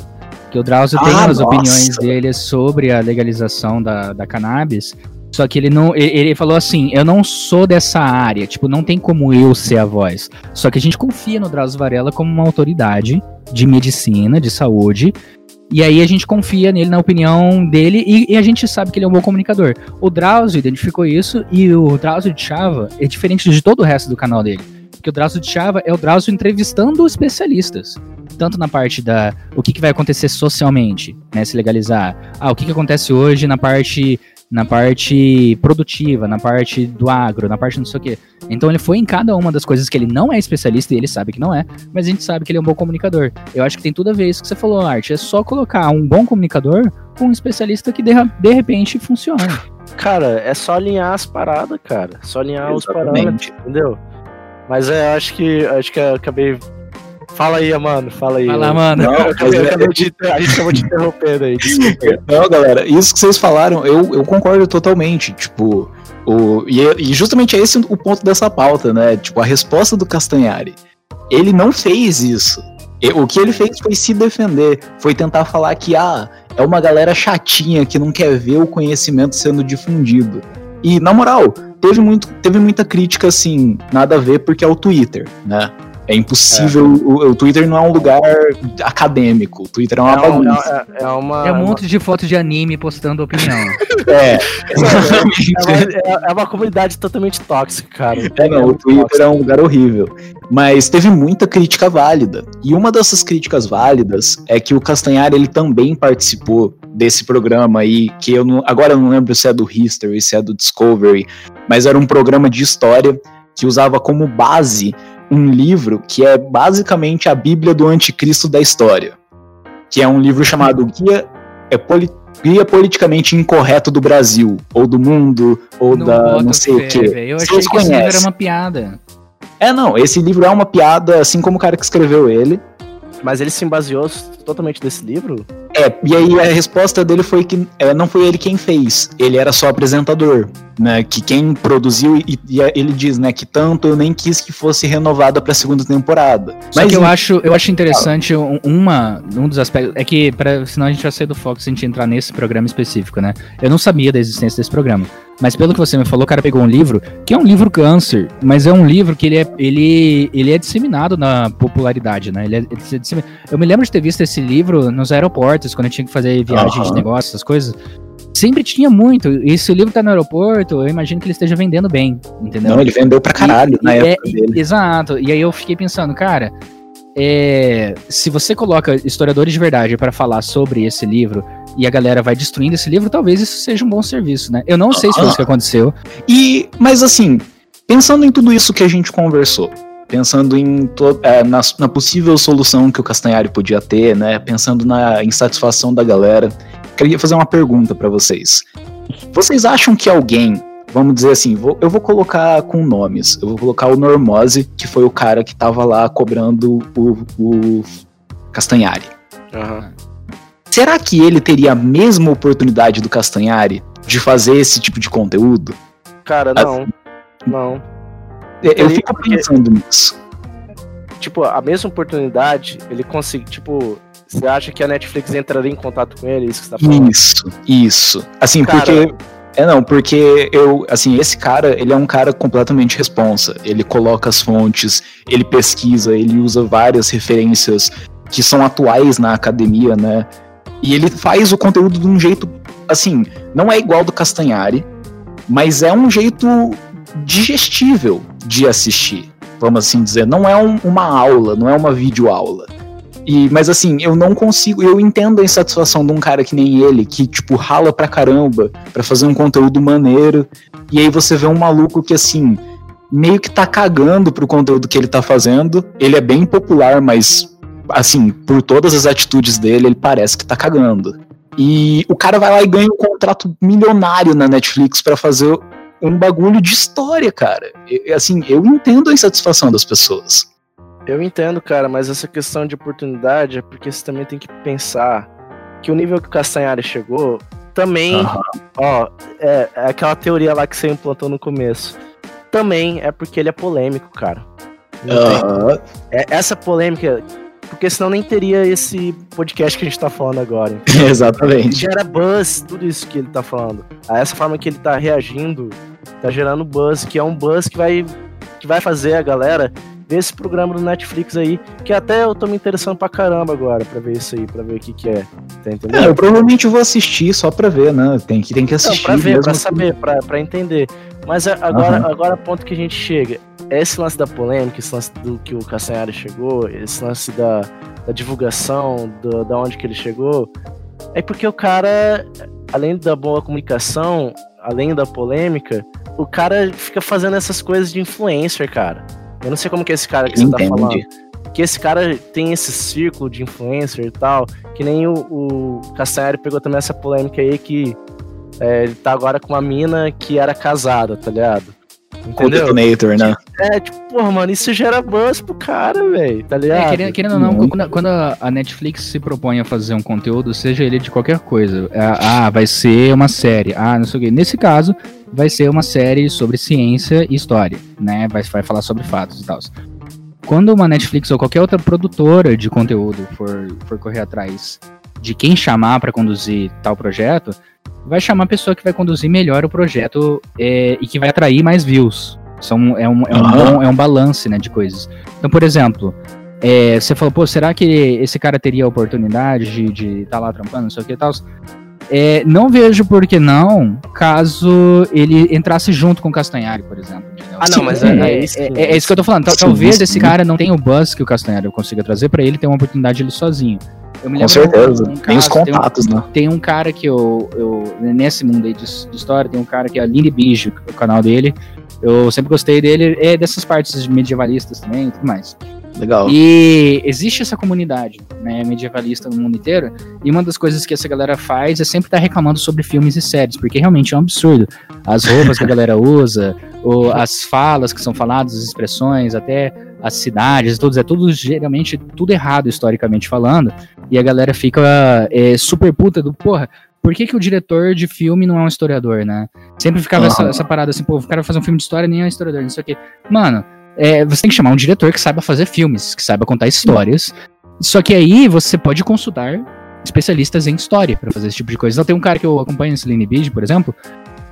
Que o Drauzio tem Ah, as nossa! opiniões dele sobre a legalização da, da cannabis. Só que ele não. Ele, falou assim: eu não sou dessa área, tipo, não tem como eu ser a voz. Só que a gente confia no Drauzio Varela como uma autoridade de medicina, de saúde. E aí a gente confia nele, na opinião dele, e, e a gente sabe que ele é um bom comunicador. O Drauzio identificou isso, e o Drauzio de Chava é diferente de todo o resto do canal dele. Porque o Drauzio de Chava é o Drauzio entrevistando especialistas. Tanto na parte da o que, que vai acontecer socialmente, né, se legalizar. Ah, o que, que acontece hoje na parte na parte produtiva, na parte do agro, na parte não sei o quê. Então ele foi em cada uma das coisas que ele não é especialista e ele sabe que não é, mas a gente sabe que ele é um bom comunicador. Eu acho que tem tudo a ver isso que você falou, Arte. É só colocar um bom comunicador com um especialista que de, de repente funciona. Cara, é só alinhar as paradas, cara. É só alinhar os Exatamente. parâmetros, entendeu? Mas é, acho que acho que eu acabei. Fala aí, mano. Fala aí. Fala, mano. Não, [LAUGHS] Eu é- acabei de, a gente acabou de interrompendo aí, desculpa. Não, galera, isso que vocês falaram, eu, eu concordo totalmente. Tipo, o, e, é- e justamente é esse o ponto dessa pauta, né? Tipo, a resposta do Castanhari. Ele não fez isso. O que ele fez foi se defender, foi tentar falar que ah, é uma galera chatinha que não quer ver o conhecimento sendo difundido. E, na moral, teve, muito, teve muita crítica assim, nada a ver, porque é o Twitter, né? É impossível. O, o Twitter não é um lugar acadêmico. O Twitter é uma É, um- bagunça. é- é uma. É um monte de fotos de anime postando opinião. [LAUGHS] É, É exatamente. uma, é- é uma comunidade totalmente tóxica, cara. É, não, o Twitter tóxico. é um lugar horrível. Mas teve muita crítica válida. E uma dessas críticas válidas é que o Castanhari ele também participou desse programa aí, que eu não, agora eu não lembro se é do History, se é do Discovery, mas era um programa de história que usava como base um livro que é basicamente a Bíblia do Anticristo da história. Que é um livro chamado Guia, é Poli- Guia Politicamente Incorreto do Brasil, ou do mundo, ou da boto não sei o quê. Eu achei Vocês que esse livro era conhecem. uma piada. É, não, esse livro é uma piada, assim como o cara que escreveu ele. Mas ele se baseou totalmente desse livro? É, e aí a resposta dele foi que é, não foi ele quem fez, ele era só apresentador, né? Que quem produziu, e, e ele diz, né, que tanto eu nem quis que fosse renovada pra segunda temporada. Só que eu acho, eu acho interessante um, uma, um dos aspectos. É que, pra, senão a gente vai sair do foco se a gente entrar nesse programa específico, né? Eu não sabia da existência desse programa. Mas pelo que você me falou, o cara pegou um livro, que é um livro câncer, mas é um livro que ele é, ele, ele é disseminado na popularidade, né? Ele é, ele é Eu me lembro de ter visto esse livro nos aeroportos, quando eu tinha que fazer viagem de Aham. negócio, essas coisas. Sempre tinha muito. E se o livro tá no aeroporto, eu imagino que ele esteja vendendo bem, entendeu? Não, ele vendeu pra caralho E- na e época é- dele. Exato. E aí eu fiquei pensando, cara, é, se você coloca historiadores de verdade pra falar sobre esse livro e a galera vai destruindo esse livro, talvez isso seja um bom serviço, né? Eu não sei se foi isso que aconteceu. E, mas assim, pensando em tudo isso que a gente conversou, pensando em é, na, na possível solução que o Castanhari podia ter, né? Pensando na insatisfação da galera, queria fazer uma pergunta pra vocês. Vocês acham que alguém, vamos dizer assim, vou- eu vou colocar com nomes, eu vou colocar o Normose, que foi o cara que tava lá cobrando o, o Castanhari. Aham. Será que ele teria a mesma oportunidade do Castanhari de fazer esse tipo de conteúdo? Cara, não. Não. Eu, eu fico pensando nisso. Tipo, a mesma oportunidade, ele consegue, tipo, você acha que a Netflix entraria em contato com ele? Isso que você tá falando? Isso, isso. Assim, cara, porque. É não, porque eu, assim, esse cara, ele é um cara completamente responsa. Ele coloca as fontes, ele pesquisa, ele usa várias referências que são atuais na academia, né? E ele faz o conteúdo de um jeito, assim, não é igual do Castanhari, mas é um jeito digestível de assistir, vamos assim dizer. Não é um, uma aula, não é uma videoaula. E, mas assim, eu não consigo, eu entendo a insatisfação de um cara que nem ele, que, tipo, rala pra caramba pra fazer um conteúdo maneiro, e aí você vê um maluco que, assim, meio que tá cagando pro conteúdo que ele tá fazendo. Ele é bem popular, mas, assim, por todas as atitudes dele, ele parece que tá cagando. E o cara vai lá e ganha um contrato milionário na Netflix para fazer um bagulho de história, cara. E, assim, eu entendo a insatisfação das pessoas. Eu entendo, cara, mas essa questão de oportunidade é porque você também tem que pensar que o nível que o Castanhari chegou também, uhum. ó, é, é, aquela teoria lá que você implantou no começo. Também é porque ele é polêmico, cara. Uhum. É, essa polêmica, porque senão nem teria esse podcast que a gente tá falando agora. [LAUGHS] Exatamente. Gera buzz, tudo isso que ele tá falando. A essa forma que ele tá reagindo, tá gerando buzz, que é um buzz que vai, que vai fazer a galera ver esse programa do Netflix aí, que até eu tô me interessando pra caramba agora pra ver isso aí, pra ver o que que é. Tá entendendo? É, eu provavelmente vou assistir só pra ver, né? Tem que, tem que assistir. Não, pra ver, pra saber, pra, pra entender. Mas agora, uhum. agora, ponto que a gente chega. Esse lance da polêmica, esse lance do que o Castanhari chegou, esse lance da, da divulgação, do, da onde que ele chegou, é porque o cara, além da boa comunicação, além da polêmica, o cara fica fazendo essas coisas de influencer, cara. Eu não sei como que é esse cara que você tá falando. Que esse cara tem esse círculo de influencer e tal, que nem o, o Castanhari pegou também essa polêmica aí que é, ele tá agora com uma mina que era casada, tá ligado? Entendeu? O detonator, né? É, tipo, porra, mano, isso gera buzz pro cara, velho, tá ligado? É, querendo, querendo ou não, quando, quando, a Netflix se propõe a fazer um conteúdo, seja ele de qualquer coisa, é, ah, vai ser uma série, ah, não sei o quê. Nesse caso, vai ser uma série sobre ciência e história, né? Vai, vai falar sobre fatos e tal. Quando uma Netflix ou qualquer outra produtora de conteúdo for, for correr atrás de quem chamar para conduzir tal projeto, vai chamar a pessoa que vai conduzir melhor o projeto é, e que vai atrair mais views. São, é, um, é, um bom, é um balance né, de coisas. Então, por exemplo, é, você falou, pô, será que esse cara teria a oportunidade de estar tá lá trampando, não sei o que e tal? É, não vejo por que não, caso ele entrasse junto com o Castanhari, por exemplo. Ah, não, mas é, é, é, isso, é, é isso que eu tô falando. Talvez esse cara não tenha o buzz que o Castanhari consiga trazer para ele ter uma oportunidade ele sozinho. Com certeza, um, um tem os contatos, tem um, né? Tem um cara que eu, eu nesse mundo aí de, de história, tem um cara que é a Lini Bijo, o canal dele. Eu sempre gostei dele, é dessas partes medievalistas também e tudo mais. Legal. E existe essa comunidade né, medievalista no mundo inteiro, e uma das coisas que essa galera faz é sempre estar tá reclamando sobre filmes e séries, porque realmente é um absurdo. As roupas que a galera usa, [LAUGHS] ou as falas que são faladas, as expressões, até as cidades, todos, é tudo geralmente tudo errado historicamente falando, e a galera fica é, super puta do, porra, por que, que o diretor de filme não é um historiador, né? Sempre ficava uhum. essa, essa, parada assim, pô, o cara fazer um filme de história nem é um historiador, não sei o quê. Mano, é, você tem que chamar um diretor que saiba fazer filmes, que saiba contar histórias. Só que aí você pode consultar especialistas em história para fazer esse tipo de coisa. Então tem um cara que eu acompanho nesse Lane Bid, por exemplo,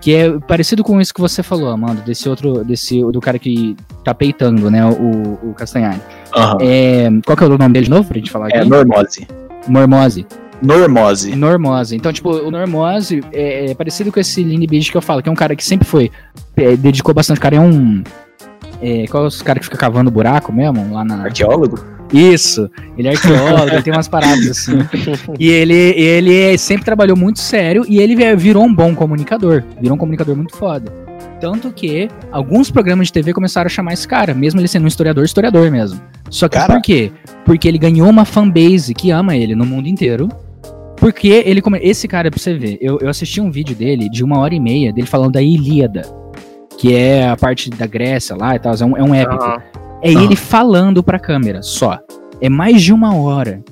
que é parecido com isso que você falou, Amanda, desse outro, desse do cara que tá peitando, né, o, o Castanhari. Uhum. É, qual que é o nome dele de novo pra gente falar é aqui? É Normose. Mormose. Normose. Normose. Então, tipo, o Normose é, é parecido com esse Lini Bid que eu falo, que é um cara que sempre foi, é, dedicou bastante, cara é um é, qual é os caras que ficam cavando buraco mesmo? Lá na. Arqueólogo? Isso, ele é arqueólogo, ele tem umas paradas assim. E ele, ele sempre trabalhou muito sério e ele virou um bom comunicador. Virou um comunicador muito foda. Tanto que alguns programas de TV começaram a chamar esse cara, mesmo ele sendo um historiador, historiador mesmo. Só que cara... por quê? Porque ele ganhou uma fanbase que ama ele no mundo inteiro. Porque ele. Esse cara, pra você ver, eu, eu assisti um vídeo dele de uma hora e meia dele falando da Ilíada que é a parte da Grécia lá e tal, é um, é um épico. Uhum. É uhum. ele falando pra câmera, só. É mais de uma hora.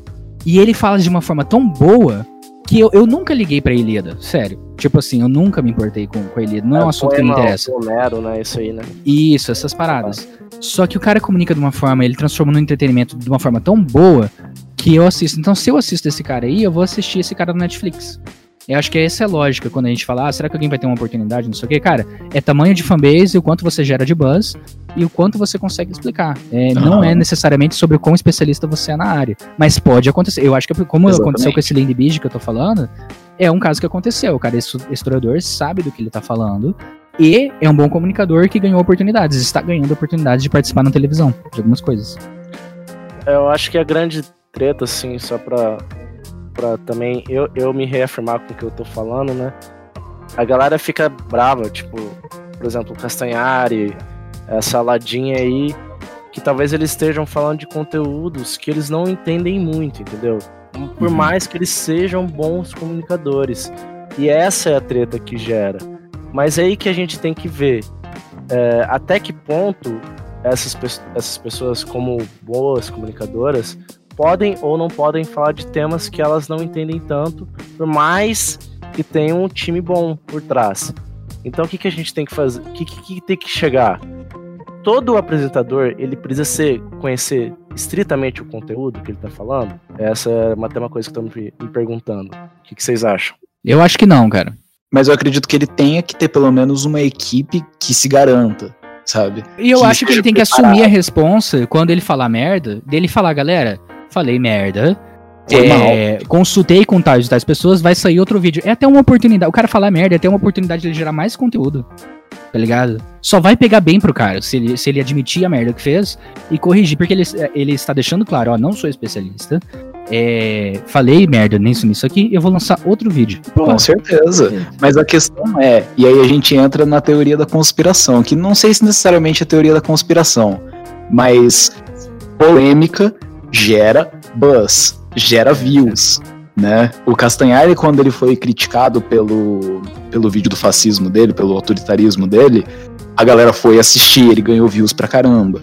E ele fala de uma forma tão boa que eu, eu nunca liguei pra Ilíada, sério. Tipo assim, eu nunca me importei com, com a Ilíada. Não é, é um assunto poema, que me interessa. Homero, né? Isso aí, né? Isso, essas paradas. Só que o cara comunica de uma forma, ele transforma no entretenimento de uma forma tão boa que eu assisto. Então, se eu assisto esse cara aí, eu vou assistir esse cara no Netflix. Eu acho que essa é a lógica quando a gente fala, ah, será que alguém vai ter uma oportunidade, não sei o quê. Cara, é tamanho de fanbase, o quanto você gera de buzz e o quanto você consegue explicar. É, uhum. Não é necessariamente sobre o quão especialista você é na área, mas pode acontecer. Eu acho que como Exatamente. aconteceu com esse Lindy Beach que eu tô falando, é um caso que aconteceu. O cara, esse historiador, sabe do que ele tá falando e é um bom comunicador que ganhou oportunidades, está ganhando oportunidades de participar na televisão, de algumas coisas. Eu acho que a grande treta, assim, só pra pra também eu, eu me reafirmar com o que eu tô falando, né? A galera fica brava, tipo, por exemplo, Castanhari, essa ladinha aí, que talvez eles estejam falando de conteúdos que eles não entendem muito, entendeu? Por uhum. mais que eles sejam bons comunicadores. E essa é a treta que gera. Mas é aí que a gente tem que ver é, até que ponto essas, essas pessoas, como boas comunicadoras, podem ou não podem falar de temas que elas não entendem tanto, por mais que tenham um time bom por trás. Então o que, que a gente tem que fazer? O que, que, que tem que chegar? Todo apresentador ele precisa ser, conhecer estritamente o conteúdo que ele está falando? Essa é uma, uma coisa que estão me, me perguntando. O que, que vocês acham? Eu acho que não, cara. Mas eu acredito que ele tenha que ter pelo menos uma equipe que se garanta, sabe? E eu que acho que ele tem que assumir a responsa quando ele falar merda, dele falar, galera, falei merda. É, consultei com tais e tais pessoas, vai sair outro vídeo. É até uma oportunidade. O cara falar merda é até uma oportunidade de ele gerar mais conteúdo. Tá ligado? Só vai pegar bem pro cara se ele, se ele admitir a merda que fez e corrigir, porque ele, ele está deixando claro, ó, não sou especialista. É, falei merda nisso, nisso aqui, eu vou lançar outro vídeo. Com certeza. Mas a questão é, e aí a gente entra na teoria da conspiração, que não sei se necessariamente é a teoria da conspiração, mas polêmica gera buzz, gera views. Né? O Castanhari, quando ele foi criticado pelo, pelo vídeo do fascismo dele, pelo autoritarismo dele, a galera foi assistir, ele ganhou views pra caramba.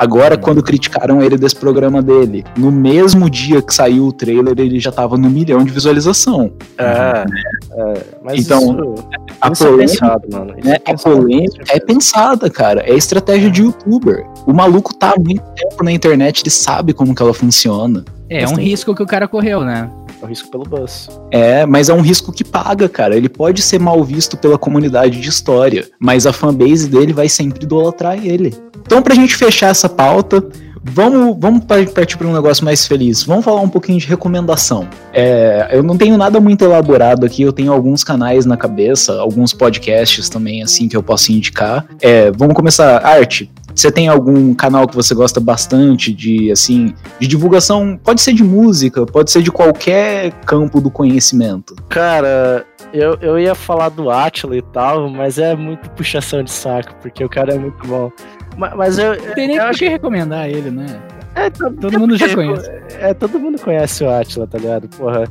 Agora, quando criticaram ele desse programa dele, no mesmo dia que saiu o trailer, ele já tava no milhão de visualização. É, é mas então, isso, a isso polêmica, é pensado, mano. Né, é a polêmica é pensada, cara. É estratégia de youtuber. O maluco tá há muito tempo na internet, ele sabe como que ela funciona. É, é um risco que o cara correu, né? É um risco pelo buzz. É, mas é um risco que paga, cara. Ele pode ser mal visto pela comunidade de história, mas a fanbase dele vai sempre idolatrar ele. Então, pra gente fechar essa pauta, Vamos, vamos partir para um negócio mais feliz. Vamos falar um pouquinho de recomendação. É, eu não tenho nada muito elaborado aqui, eu tenho alguns canais na cabeça, alguns podcasts também, assim, que eu posso indicar. É, vamos começar. Arte, você tem algum canal que você gosta bastante de, assim, de divulgação? Pode ser de música, pode ser de qualquer campo do conhecimento. Cara, eu, eu ia falar do Atila e tal, mas é muito puxação de saco, porque o cara é muito bom. Mas, mas eu. Tem nem por que recomendar ele, né? É, todo, todo mundo já conhece. É, todo mundo conhece o Atila, tá ligado? Porra.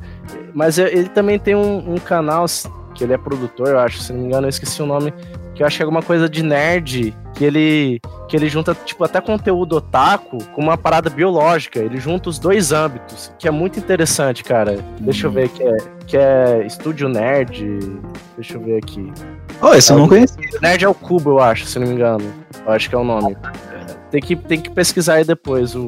Mas ele também tem um, um canal que ele é produtor, eu acho, se não me engano, eu esqueci o nome, que eu acho que é alguma coisa de nerd, que ele que ele junta, tipo, até conteúdo otaku com uma parada biológica. Ele junta os dois âmbitos, que é muito interessante, cara. Deixa eu ver, que é, que é Estúdio Nerd. Deixa eu ver aqui. Oh, esse é, eu não conhecia. Nerd é o Cubo, eu acho, se não me engano. Eu acho que é o nome. Tem que, tem que pesquisar aí depois. O,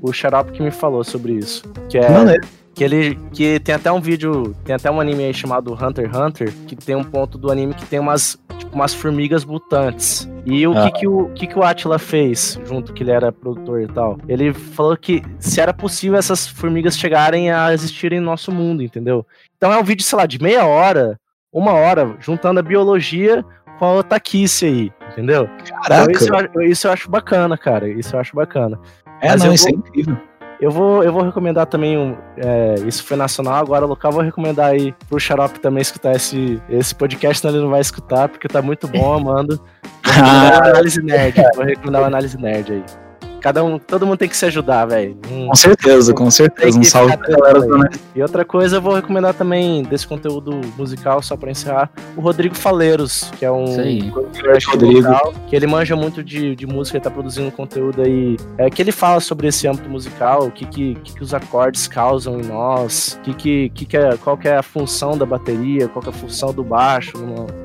o Xarope que me falou sobre isso. Que é. Maneiro. Que ele. Que tem até um vídeo. Tem até um anime aí chamado Hunter x Hunter. Que tem um ponto do anime que tem umas. Tipo, umas formigas mutantes. E o ah. que, que, o que, que o Atila fez, junto que ele era produtor e tal? Ele falou que se era possível essas formigas chegarem a existirem no nosso mundo, entendeu? Então é um vídeo, sei lá, de meia hora, uma hora, juntando a biologia com a otaquice aí, entendeu? Caraca! Então, isso, eu, isso eu acho bacana, cara. Isso eu acho bacana. É, Mas não, isso é vou... é incrível. Eu vou, eu vou recomendar também um. É, isso foi nacional, agora local vou recomendar aí pro Xarope também escutar esse, esse podcast, senão ele não vai escutar, porque tá muito bom, amando. [LAUGHS] Vou recomendar análise nerd. Vou recomendar uma análise nerd aí. Cada um, todo mundo tem que se ajudar, velho. Hum, com certeza, com certeza. Um salve pra galera do E outra coisa, eu vou recomendar também desse conteúdo musical, só pra encerrar, o Rodrigo Faleiros, que é um Rodrigo. Local, que ele manja muito de, de música, ele tá produzindo conteúdo aí. É que ele fala sobre esse âmbito musical, o que, que, que, que os acordes causam em nós, que, que, que, que é, qual que é a função da bateria, qual que é a função do baixo.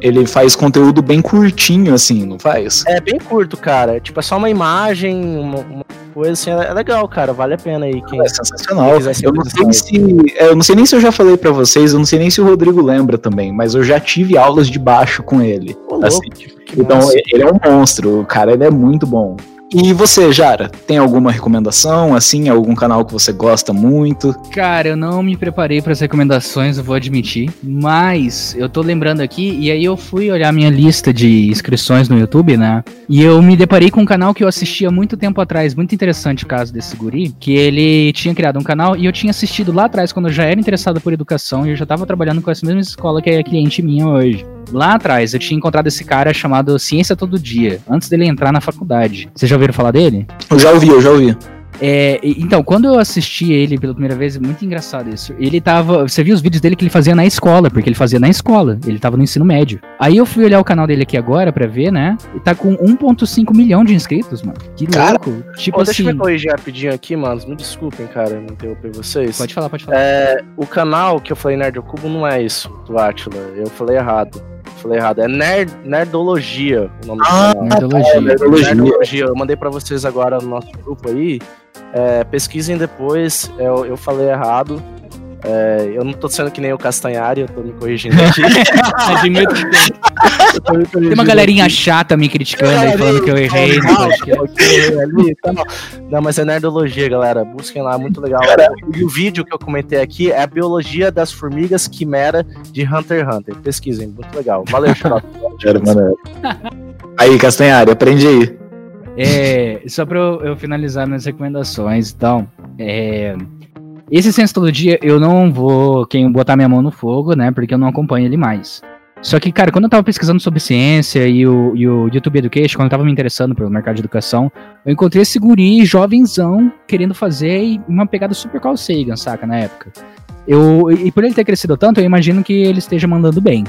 Ele faz conteúdo bem curtinho, assim, não faz? É bem curto, cara. Tipo, é só uma imagem, uma, uma coisa assim, é legal, cara. Vale a pena aí. Quem, é sensacional. Quem eu não sei se. É, eu não sei nem se eu já falei para vocês, eu não sei nem se o Rodrigo lembra também, mas eu já tive aulas de baixo com ele. Ô, assim. então, ele é um monstro, o cara ele é muito bom. E você, Jara, tem alguma recomendação, assim, algum canal que você gosta muito? Cara, eu não me preparei para as recomendações, eu vou admitir, mas eu tô lembrando aqui e aí eu fui olhar minha lista de inscrições no YouTube, né? E eu me deparei com um canal que eu assistia muito tempo atrás, muito interessante o caso desse guri, que ele tinha criado um canal e eu tinha assistido lá atrás quando eu já era interessado por educação e eu já tava trabalhando com essa mesma escola que é cliente minha hoje. Lá atrás eu tinha encontrado esse cara chamado Ciência Todo Dia, antes dele entrar na faculdade. Vocês já ouviram falar dele? Eu já ouvi, eu já ouvi. É, então, quando eu assisti ele pela primeira vez, é muito engraçado isso. Ele tava. Você viu os vídeos dele que ele fazia na escola, porque ele fazia na escola. Ele tava no ensino médio. Aí eu fui olhar o canal dele aqui agora pra ver, né? E tá com 1,5 milhão de inscritos, mano. Que cara, louco. Tipo assim. Deixa eu me corrigir rapidinho aqui, mano. Me desculpem, cara, me interromper vocês. Pode falar, pode falar. É, o canal que eu falei Nerd Cubo não é isso, do Atila. Eu falei errado falei errado. É Nerd, Nerdologia o nome ah, do canal. Nerdologia. É, Nerdologia. Nerdologia. Eu mandei para vocês agora no nosso grupo aí. É, pesquisem depois. Eu, eu falei errado. É, eu não tô sendo que nem o Castanhari, eu tô me corrigindo aqui. [LAUGHS] Tem uma galerinha aqui. chata me criticando aí, falando que eu errei. Não, mas é nerdologia, galera. Busquem lá, muito legal. E o vídeo que eu comentei aqui é a biologia das formigas quimera de Hunter x Hunter. Pesquisem, muito legal. Valeu, Xarope. aí, Castanhari, aprende aí. É, só pra eu, eu finalizar minhas recomendações, então, é, esse Senso Todo Dia, eu não vou quem botar minha mão no fogo, né? Porque eu não acompanho ele mais. Só que, cara, quando eu tava pesquisando sobre ciência e o, e o YouTube Education, quando eu tava me interessando pelo mercado de educação, eu encontrei esse guri jovenzão querendo fazer uma pegada super Carl Sagan, saca, na época. Eu, e por ele ter crescido tanto, eu imagino que ele esteja mandando bem.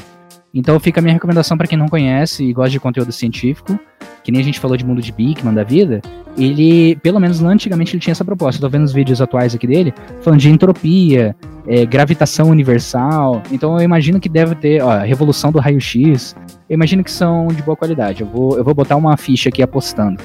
Então fica a minha recomendação para quem não conhece e gosta de conteúdo científico, que nem a gente falou de mundo de Bigman da vida, ele, pelo menos antigamente, ele tinha essa proposta. Eu tô vendo os vídeos atuais aqui dele, falando de entropia, é, gravitação universal. Então eu imagino que deve ter, ó, a revolução do raio-x. Eu imagino que são de boa qualidade. Eu vou, eu vou botar uma ficha aqui apostando.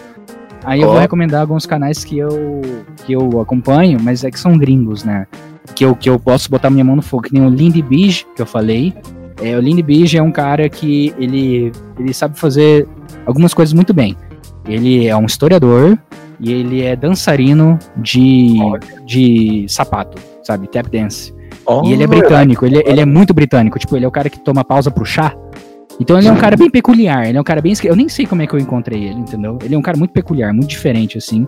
Aí oh. eu vou recomendar alguns canais que eu, que eu acompanho, mas é que são gringos, né? Que eu, que eu posso botar minha mão no fogo, que nem o Lindy Beige, que eu falei, é, o Lini Beige é um cara que ele, ele sabe fazer algumas coisas muito bem. Ele é um historiador e ele é dançarino de, de sapato, sabe? Tap dance. Oh, e ele é britânico, ele, ele é muito britânico. Tipo, ele é o cara que toma pausa pro chá. Então ele é um cara bem peculiar, ele é um cara bem. Eu nem sei como é que eu encontrei ele, entendeu? Ele é um cara muito peculiar, muito diferente, assim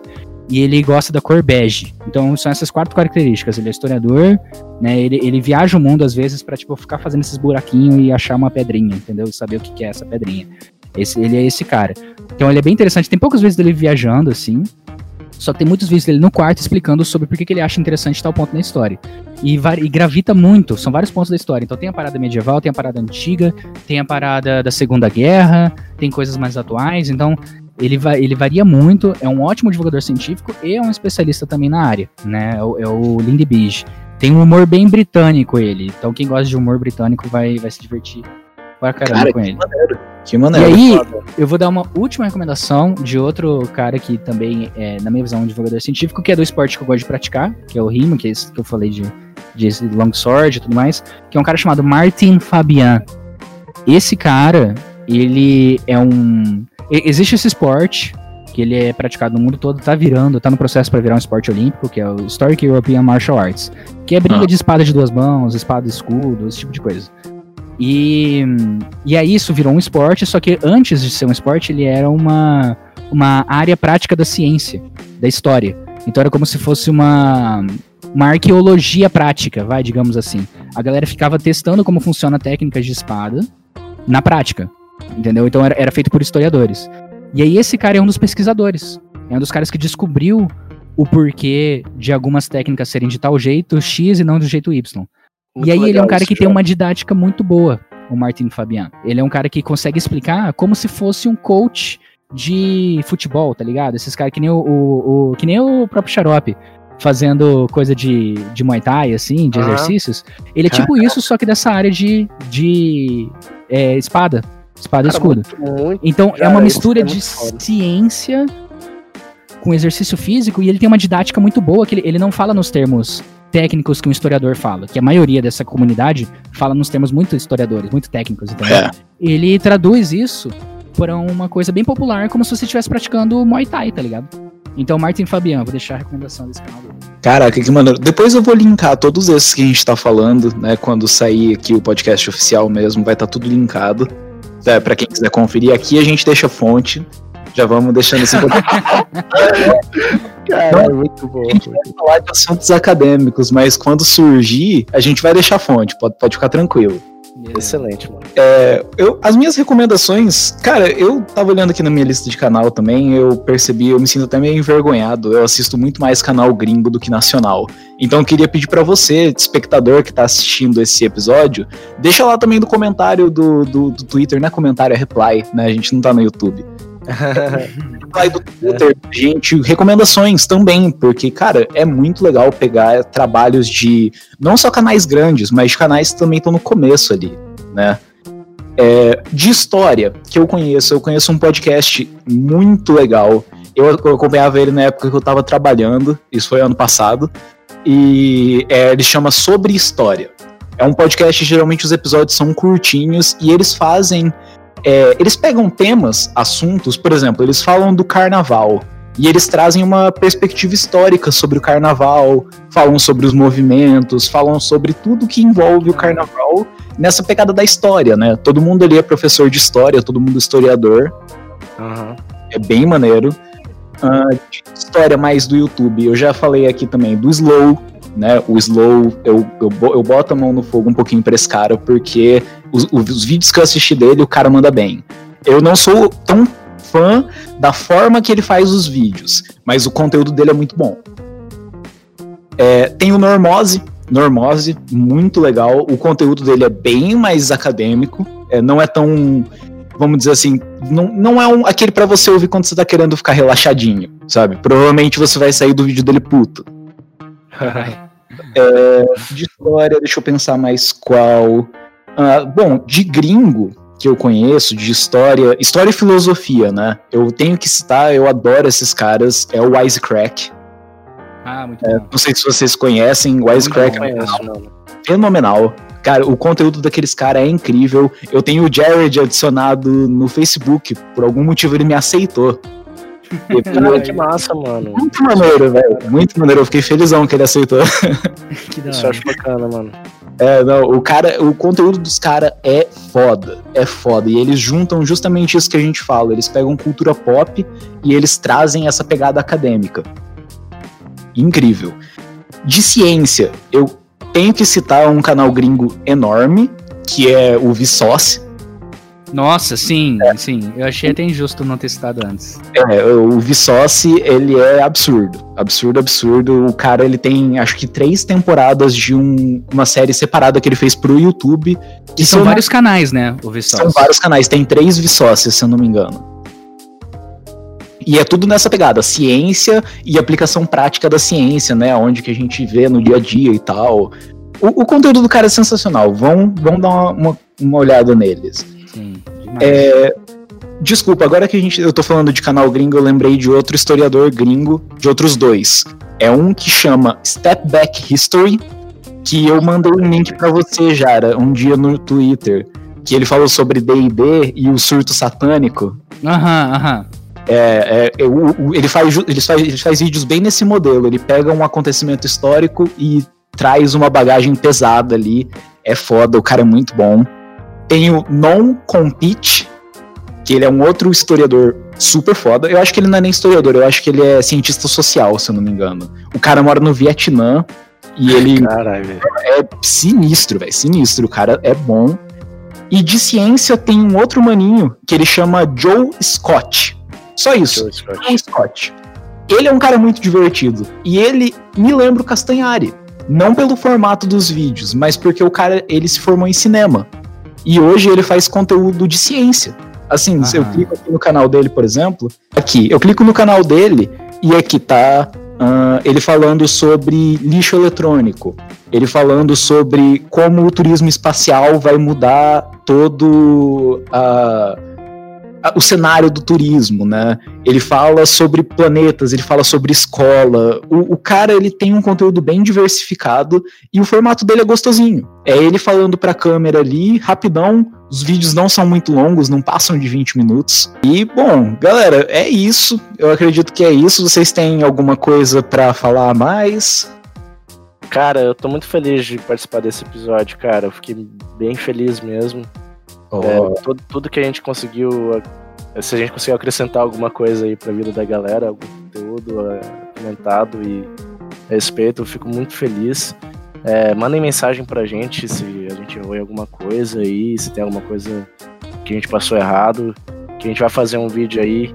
e ele gosta da cor bege. Então são essas quatro características. Ele é historiador, né? Ele, ele viaja o mundo às vezes para tipo ficar fazendo esses buraquinhos e achar uma pedrinha, entendeu? E saber o que, que é essa pedrinha. Esse, ele é esse cara. Então ele é bem interessante. Tem poucas vezes dele viajando assim. Só tem muitos vídeos dele no quarto explicando sobre por que, ele acha interessante tal ponto na história. E, e, gravita muito, são vários pontos da história. Então tem a parada medieval, tem a parada antiga, tem a parada da Segunda Guerra, tem coisas mais atuais. Então ele, ele varia muito, é um ótimo divulgador científico e é um especialista também na área, né? É o, é o Lindy Beige. Tem um humor bem britânico ele, então quem gosta de humor britânico vai, vai se divertir pra caramba cara, com ele. Maneiro. Que maneiro. E aí, eu vou dar uma última recomendação de outro cara que também é, na minha visão, um divulgador científico, que é do esporte que eu gosto de praticar, que é o rimo, que é esse que eu falei de, de longsword e tudo mais, que é um cara chamado Martin Fabian. Esse cara, ele é um existe esse esporte que ele é praticado no mundo todo, tá virando, tá no processo para virar um esporte olímpico, que é o Historic European Martial Arts, que é briga ah. de espada de duas mãos, espada de escudo, esse tipo de coisa. E, e aí isso virou um esporte, só que antes de ser um esporte, ele era uma, uma área prática da ciência, da história. Então era como se fosse uma, uma arqueologia prática, vai, digamos assim. A galera ficava testando como funciona técnicas de espada na prática. Entendeu? Então era, era feito por historiadores. E aí esse cara é um dos pesquisadores. É um dos caras que descobriu o porquê de algumas técnicas serem de tal jeito X e não do jeito Y. Muito e aí ele é um cara que tem uma didática muito boa, o Martin Fabian. Ele é um cara que consegue explicar como se fosse um coach de futebol, tá ligado? Esses caras que nem o, o, o, que nem o próprio Xarope fazendo coisa de, de Muay Thai, assim, de uhum. exercícios. Ele é tipo isso, só que dessa área de, de é, espada. Espada Cara, e escudo. Muito, muito, então é uma mistura é de ciência com exercício físico e ele tem uma didática muito boa, que ele, ele não fala nos termos técnicos que um historiador fala, que a maioria dessa comunidade fala nos termos muito historiadores, muito técnicos, entendeu? É. Ele traduz isso para uma coisa bem popular, como se você estivesse praticando Muay Thai, tá ligado? Então, Martin Fabian, vou deixar a recomendação desse canal dele. Caraca, que maneiro. Depois eu vou linkar todos esses que a gente tá falando, né? Quando sair aqui o podcast oficial mesmo, vai estar tá tudo linkado. É, para quem quiser conferir, aqui a gente deixa fonte. Já vamos deixando esse [LAUGHS] Cara, é muito bom. A gente vai falar de assuntos acadêmicos, mas quando surgir, a gente vai deixar fonte, pode, pode ficar tranquilo. Excelente, mano. É, eu, as minhas recomendações, cara, eu tava olhando aqui na minha lista de canal também, eu percebi, eu me sinto até meio envergonhado. Eu assisto muito mais canal gringo do que nacional. Então eu queria pedir para você, espectador que tá assistindo esse episódio, deixa lá também no comentário do, do, do Twitter, não é comentário, é reply, né? A gente não tá no YouTube. [LAUGHS] do Twitter, gente, recomendações também, porque, cara, é muito legal pegar trabalhos de não só canais grandes, mas canais que também estão no começo ali, né? É, de história que eu conheço, eu conheço um podcast muito legal. Eu, eu acompanhava ele na época que eu estava trabalhando, isso foi ano passado, e é, ele chama Sobre História. É um podcast, geralmente os episódios são curtinhos e eles fazem é, eles pegam temas, assuntos, por exemplo, eles falam do carnaval. E eles trazem uma perspectiva histórica sobre o carnaval, falam sobre os movimentos, falam sobre tudo que envolve o carnaval nessa pegada da história, né? Todo mundo ali é professor de história, todo mundo historiador. Uhum. É bem maneiro. Uh, história mais do YouTube, eu já falei aqui também do Slow, né? O Slow, eu, eu, eu boto a mão no fogo um pouquinho pra esse cara, porque os, os vídeos que eu assisti dele, o cara manda bem. Eu não sou tão fã da forma que ele faz os vídeos, mas o conteúdo dele é muito bom. É, tem o Normose, Normose, muito legal. O conteúdo dele é bem mais acadêmico, é, não é tão, vamos dizer assim, não, não é um, aquele para você ouvir quando você tá querendo ficar relaxadinho, sabe? Provavelmente você vai sair do vídeo dele puto. [LAUGHS] é, de história, deixa eu pensar mais qual. Ah, bom, de gringo que eu conheço, de história, história e filosofia, né? Eu tenho que citar, eu adoro esses caras, é o Wisecrack. Ah, muito é, bom. Não sei se vocês conhecem, o Wisecrack é fenomenal. Cara, o conteúdo daqueles caras é incrível. Eu tenho o Jared adicionado no Facebook, por algum motivo ele me aceitou. Cara, que massa, mano. Muito maneiro, velho. Muito maneiro. Eu fiquei felizão que ele aceitou. [LAUGHS] Que da Isso eu acho bacana, mano. É, não, o cara, o conteúdo dos caras é foda, é foda. E eles juntam justamente isso que a gente fala. Eles pegam cultura pop e eles trazem essa pegada acadêmica. Incrível. De ciência, eu tenho que citar um canal gringo enorme, que é o Vsauce. Nossa, sim, é. sim. Eu achei até injusto não ter citado antes. É, o Vsauce, ele é absurdo. Absurdo, absurdo. O cara, ele tem, acho que três temporadas de um, uma série separada que ele fez pro YouTube. E são vários canais, né, o Vsauce? São vários canais. Tem três Vsauces, se eu não me engano. E é tudo nessa pegada, ciência e aplicação prática da ciência, né? Onde que a gente vê no dia a dia e tal. O, o conteúdo do cara é sensacional. Vão, vão dar uma, uma, uma olhada neles. Sim, é, desculpa, agora que a gente, eu tô falando de canal gringo, eu lembrei de outro historiador gringo, de outros dois. É um que chama Step Back History, que eu mandei um link para você, Jara, um dia no Twitter, que ele falou sobre D&D e o surto satânico. Aham, aham. É, é, o, o, ele, faz, ele, faz, ele faz vídeos bem nesse modelo. Ele pega um acontecimento histórico e traz uma bagagem pesada ali. É foda, o cara é muito bom. Tem o Non Compete, que ele é um outro historiador super foda. Eu acho que ele não é nem historiador, eu acho que ele é cientista social, se eu não me engano. O cara mora no Vietnã e ele Caralho. é sinistro, velho, sinistro. O cara é bom. E de ciência tem um outro maninho que ele chama Joe Scott. Só isso. Joe Scott. Joe Scott. ele é um cara muito divertido. E ele me lembra o Castanhari. Não pelo formato dos vídeos, mas porque o cara ele se formou em cinema. E hoje ele faz conteúdo de ciência. Assim, Aham. se eu clico aqui no canal dele, por exemplo, aqui, eu clico no canal dele e aqui tá uh, ele falando sobre lixo eletrônico, ele falando sobre como o turismo espacial vai mudar todo a. Uh, o cenário do turismo, né? Ele fala sobre planetas, ele fala sobre escola. O, o, cara ele tem um conteúdo bem diversificado e o formato dele é gostosinho. É ele falando para a câmera ali, rapidão. Os vídeos não são muito longos, não passam de 20 minutos. E bom, galera, é isso. Eu acredito que é isso. Vocês têm alguma coisa para falar mais? Cara, eu tô muito feliz de participar desse episódio, cara. Eu fiquei bem feliz mesmo. Oh. É, tudo, tudo que a gente conseguiu, se a gente conseguiu acrescentar alguma coisa aí pra vida da galera, algum conteúdo é, comentado e respeito, eu fico muito feliz. É, mandem mensagem pra gente se a gente errou em alguma coisa aí, se tem alguma coisa que a gente passou errado, que a gente vai fazer um vídeo aí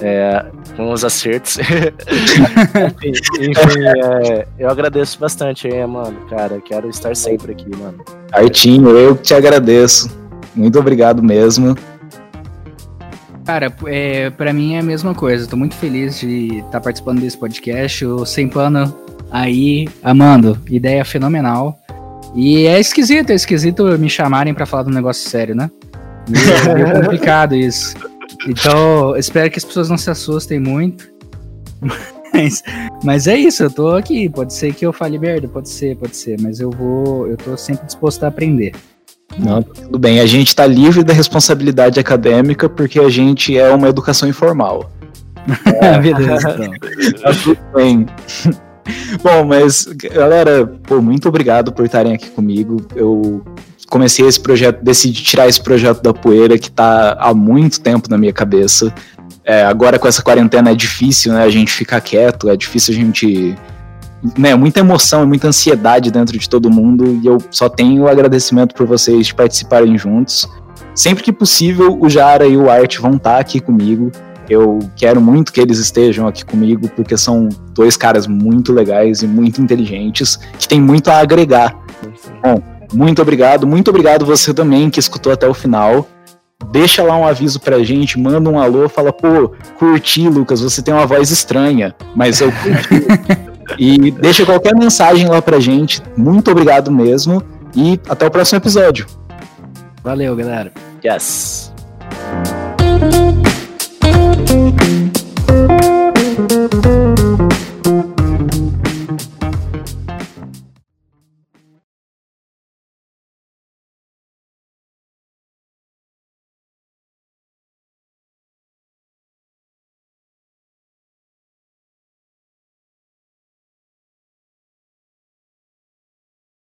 é, com os acertos. [LAUGHS] enfim, enfim é, eu agradeço bastante aí, mano, cara. Quero estar sempre aqui, mano. Artinho, eu te agradeço. Muito obrigado mesmo. Cara, é, para mim é a mesma coisa. Tô muito feliz de estar tá participando desse podcast. O Sem Pano aí, amando. Ideia fenomenal. E é esquisito, é esquisito me chamarem para falar de um negócio sério, né? É [LAUGHS] complicado isso. Então, espero que as pessoas não se assustem muito. [LAUGHS] Mas, mas é isso, eu tô aqui. Pode ser que eu fale merda, pode ser, pode ser. Mas eu vou. Eu tô sempre disposto a aprender. Não, tudo bem. A gente está livre da responsabilidade acadêmica porque a gente é uma educação informal. [LAUGHS] É, beleza, [LAUGHS] então. tá tudo bem. [LAUGHS] Bom, mas galera, pô, muito obrigado por estarem aqui comigo. Eu comecei esse projeto, decidi tirar esse projeto da poeira que está há muito tempo na minha cabeça. É, agora com essa quarentena é difícil, né? A gente ficar quieto, é difícil a gente né, muita emoção e muita ansiedade dentro de todo mundo e eu só tenho agradecimento por vocês participarem juntos. Sempre que possível, o Jara e o Art vão estar aqui comigo. Eu quero muito que eles estejam aqui comigo, porque são dois caras muito legais e muito inteligentes, que tem muito a agregar. Bom, muito obrigado. Muito obrigado você também que escutou até o final. Deixa lá um aviso pra gente, manda um alô, fala, pô, curti, Lucas, você tem uma voz estranha, mas eu curti. [LAUGHS] E deixa qualquer mensagem lá pra gente. Muito obrigado mesmo. E até o próximo episódio. Valeu, galera. Yes.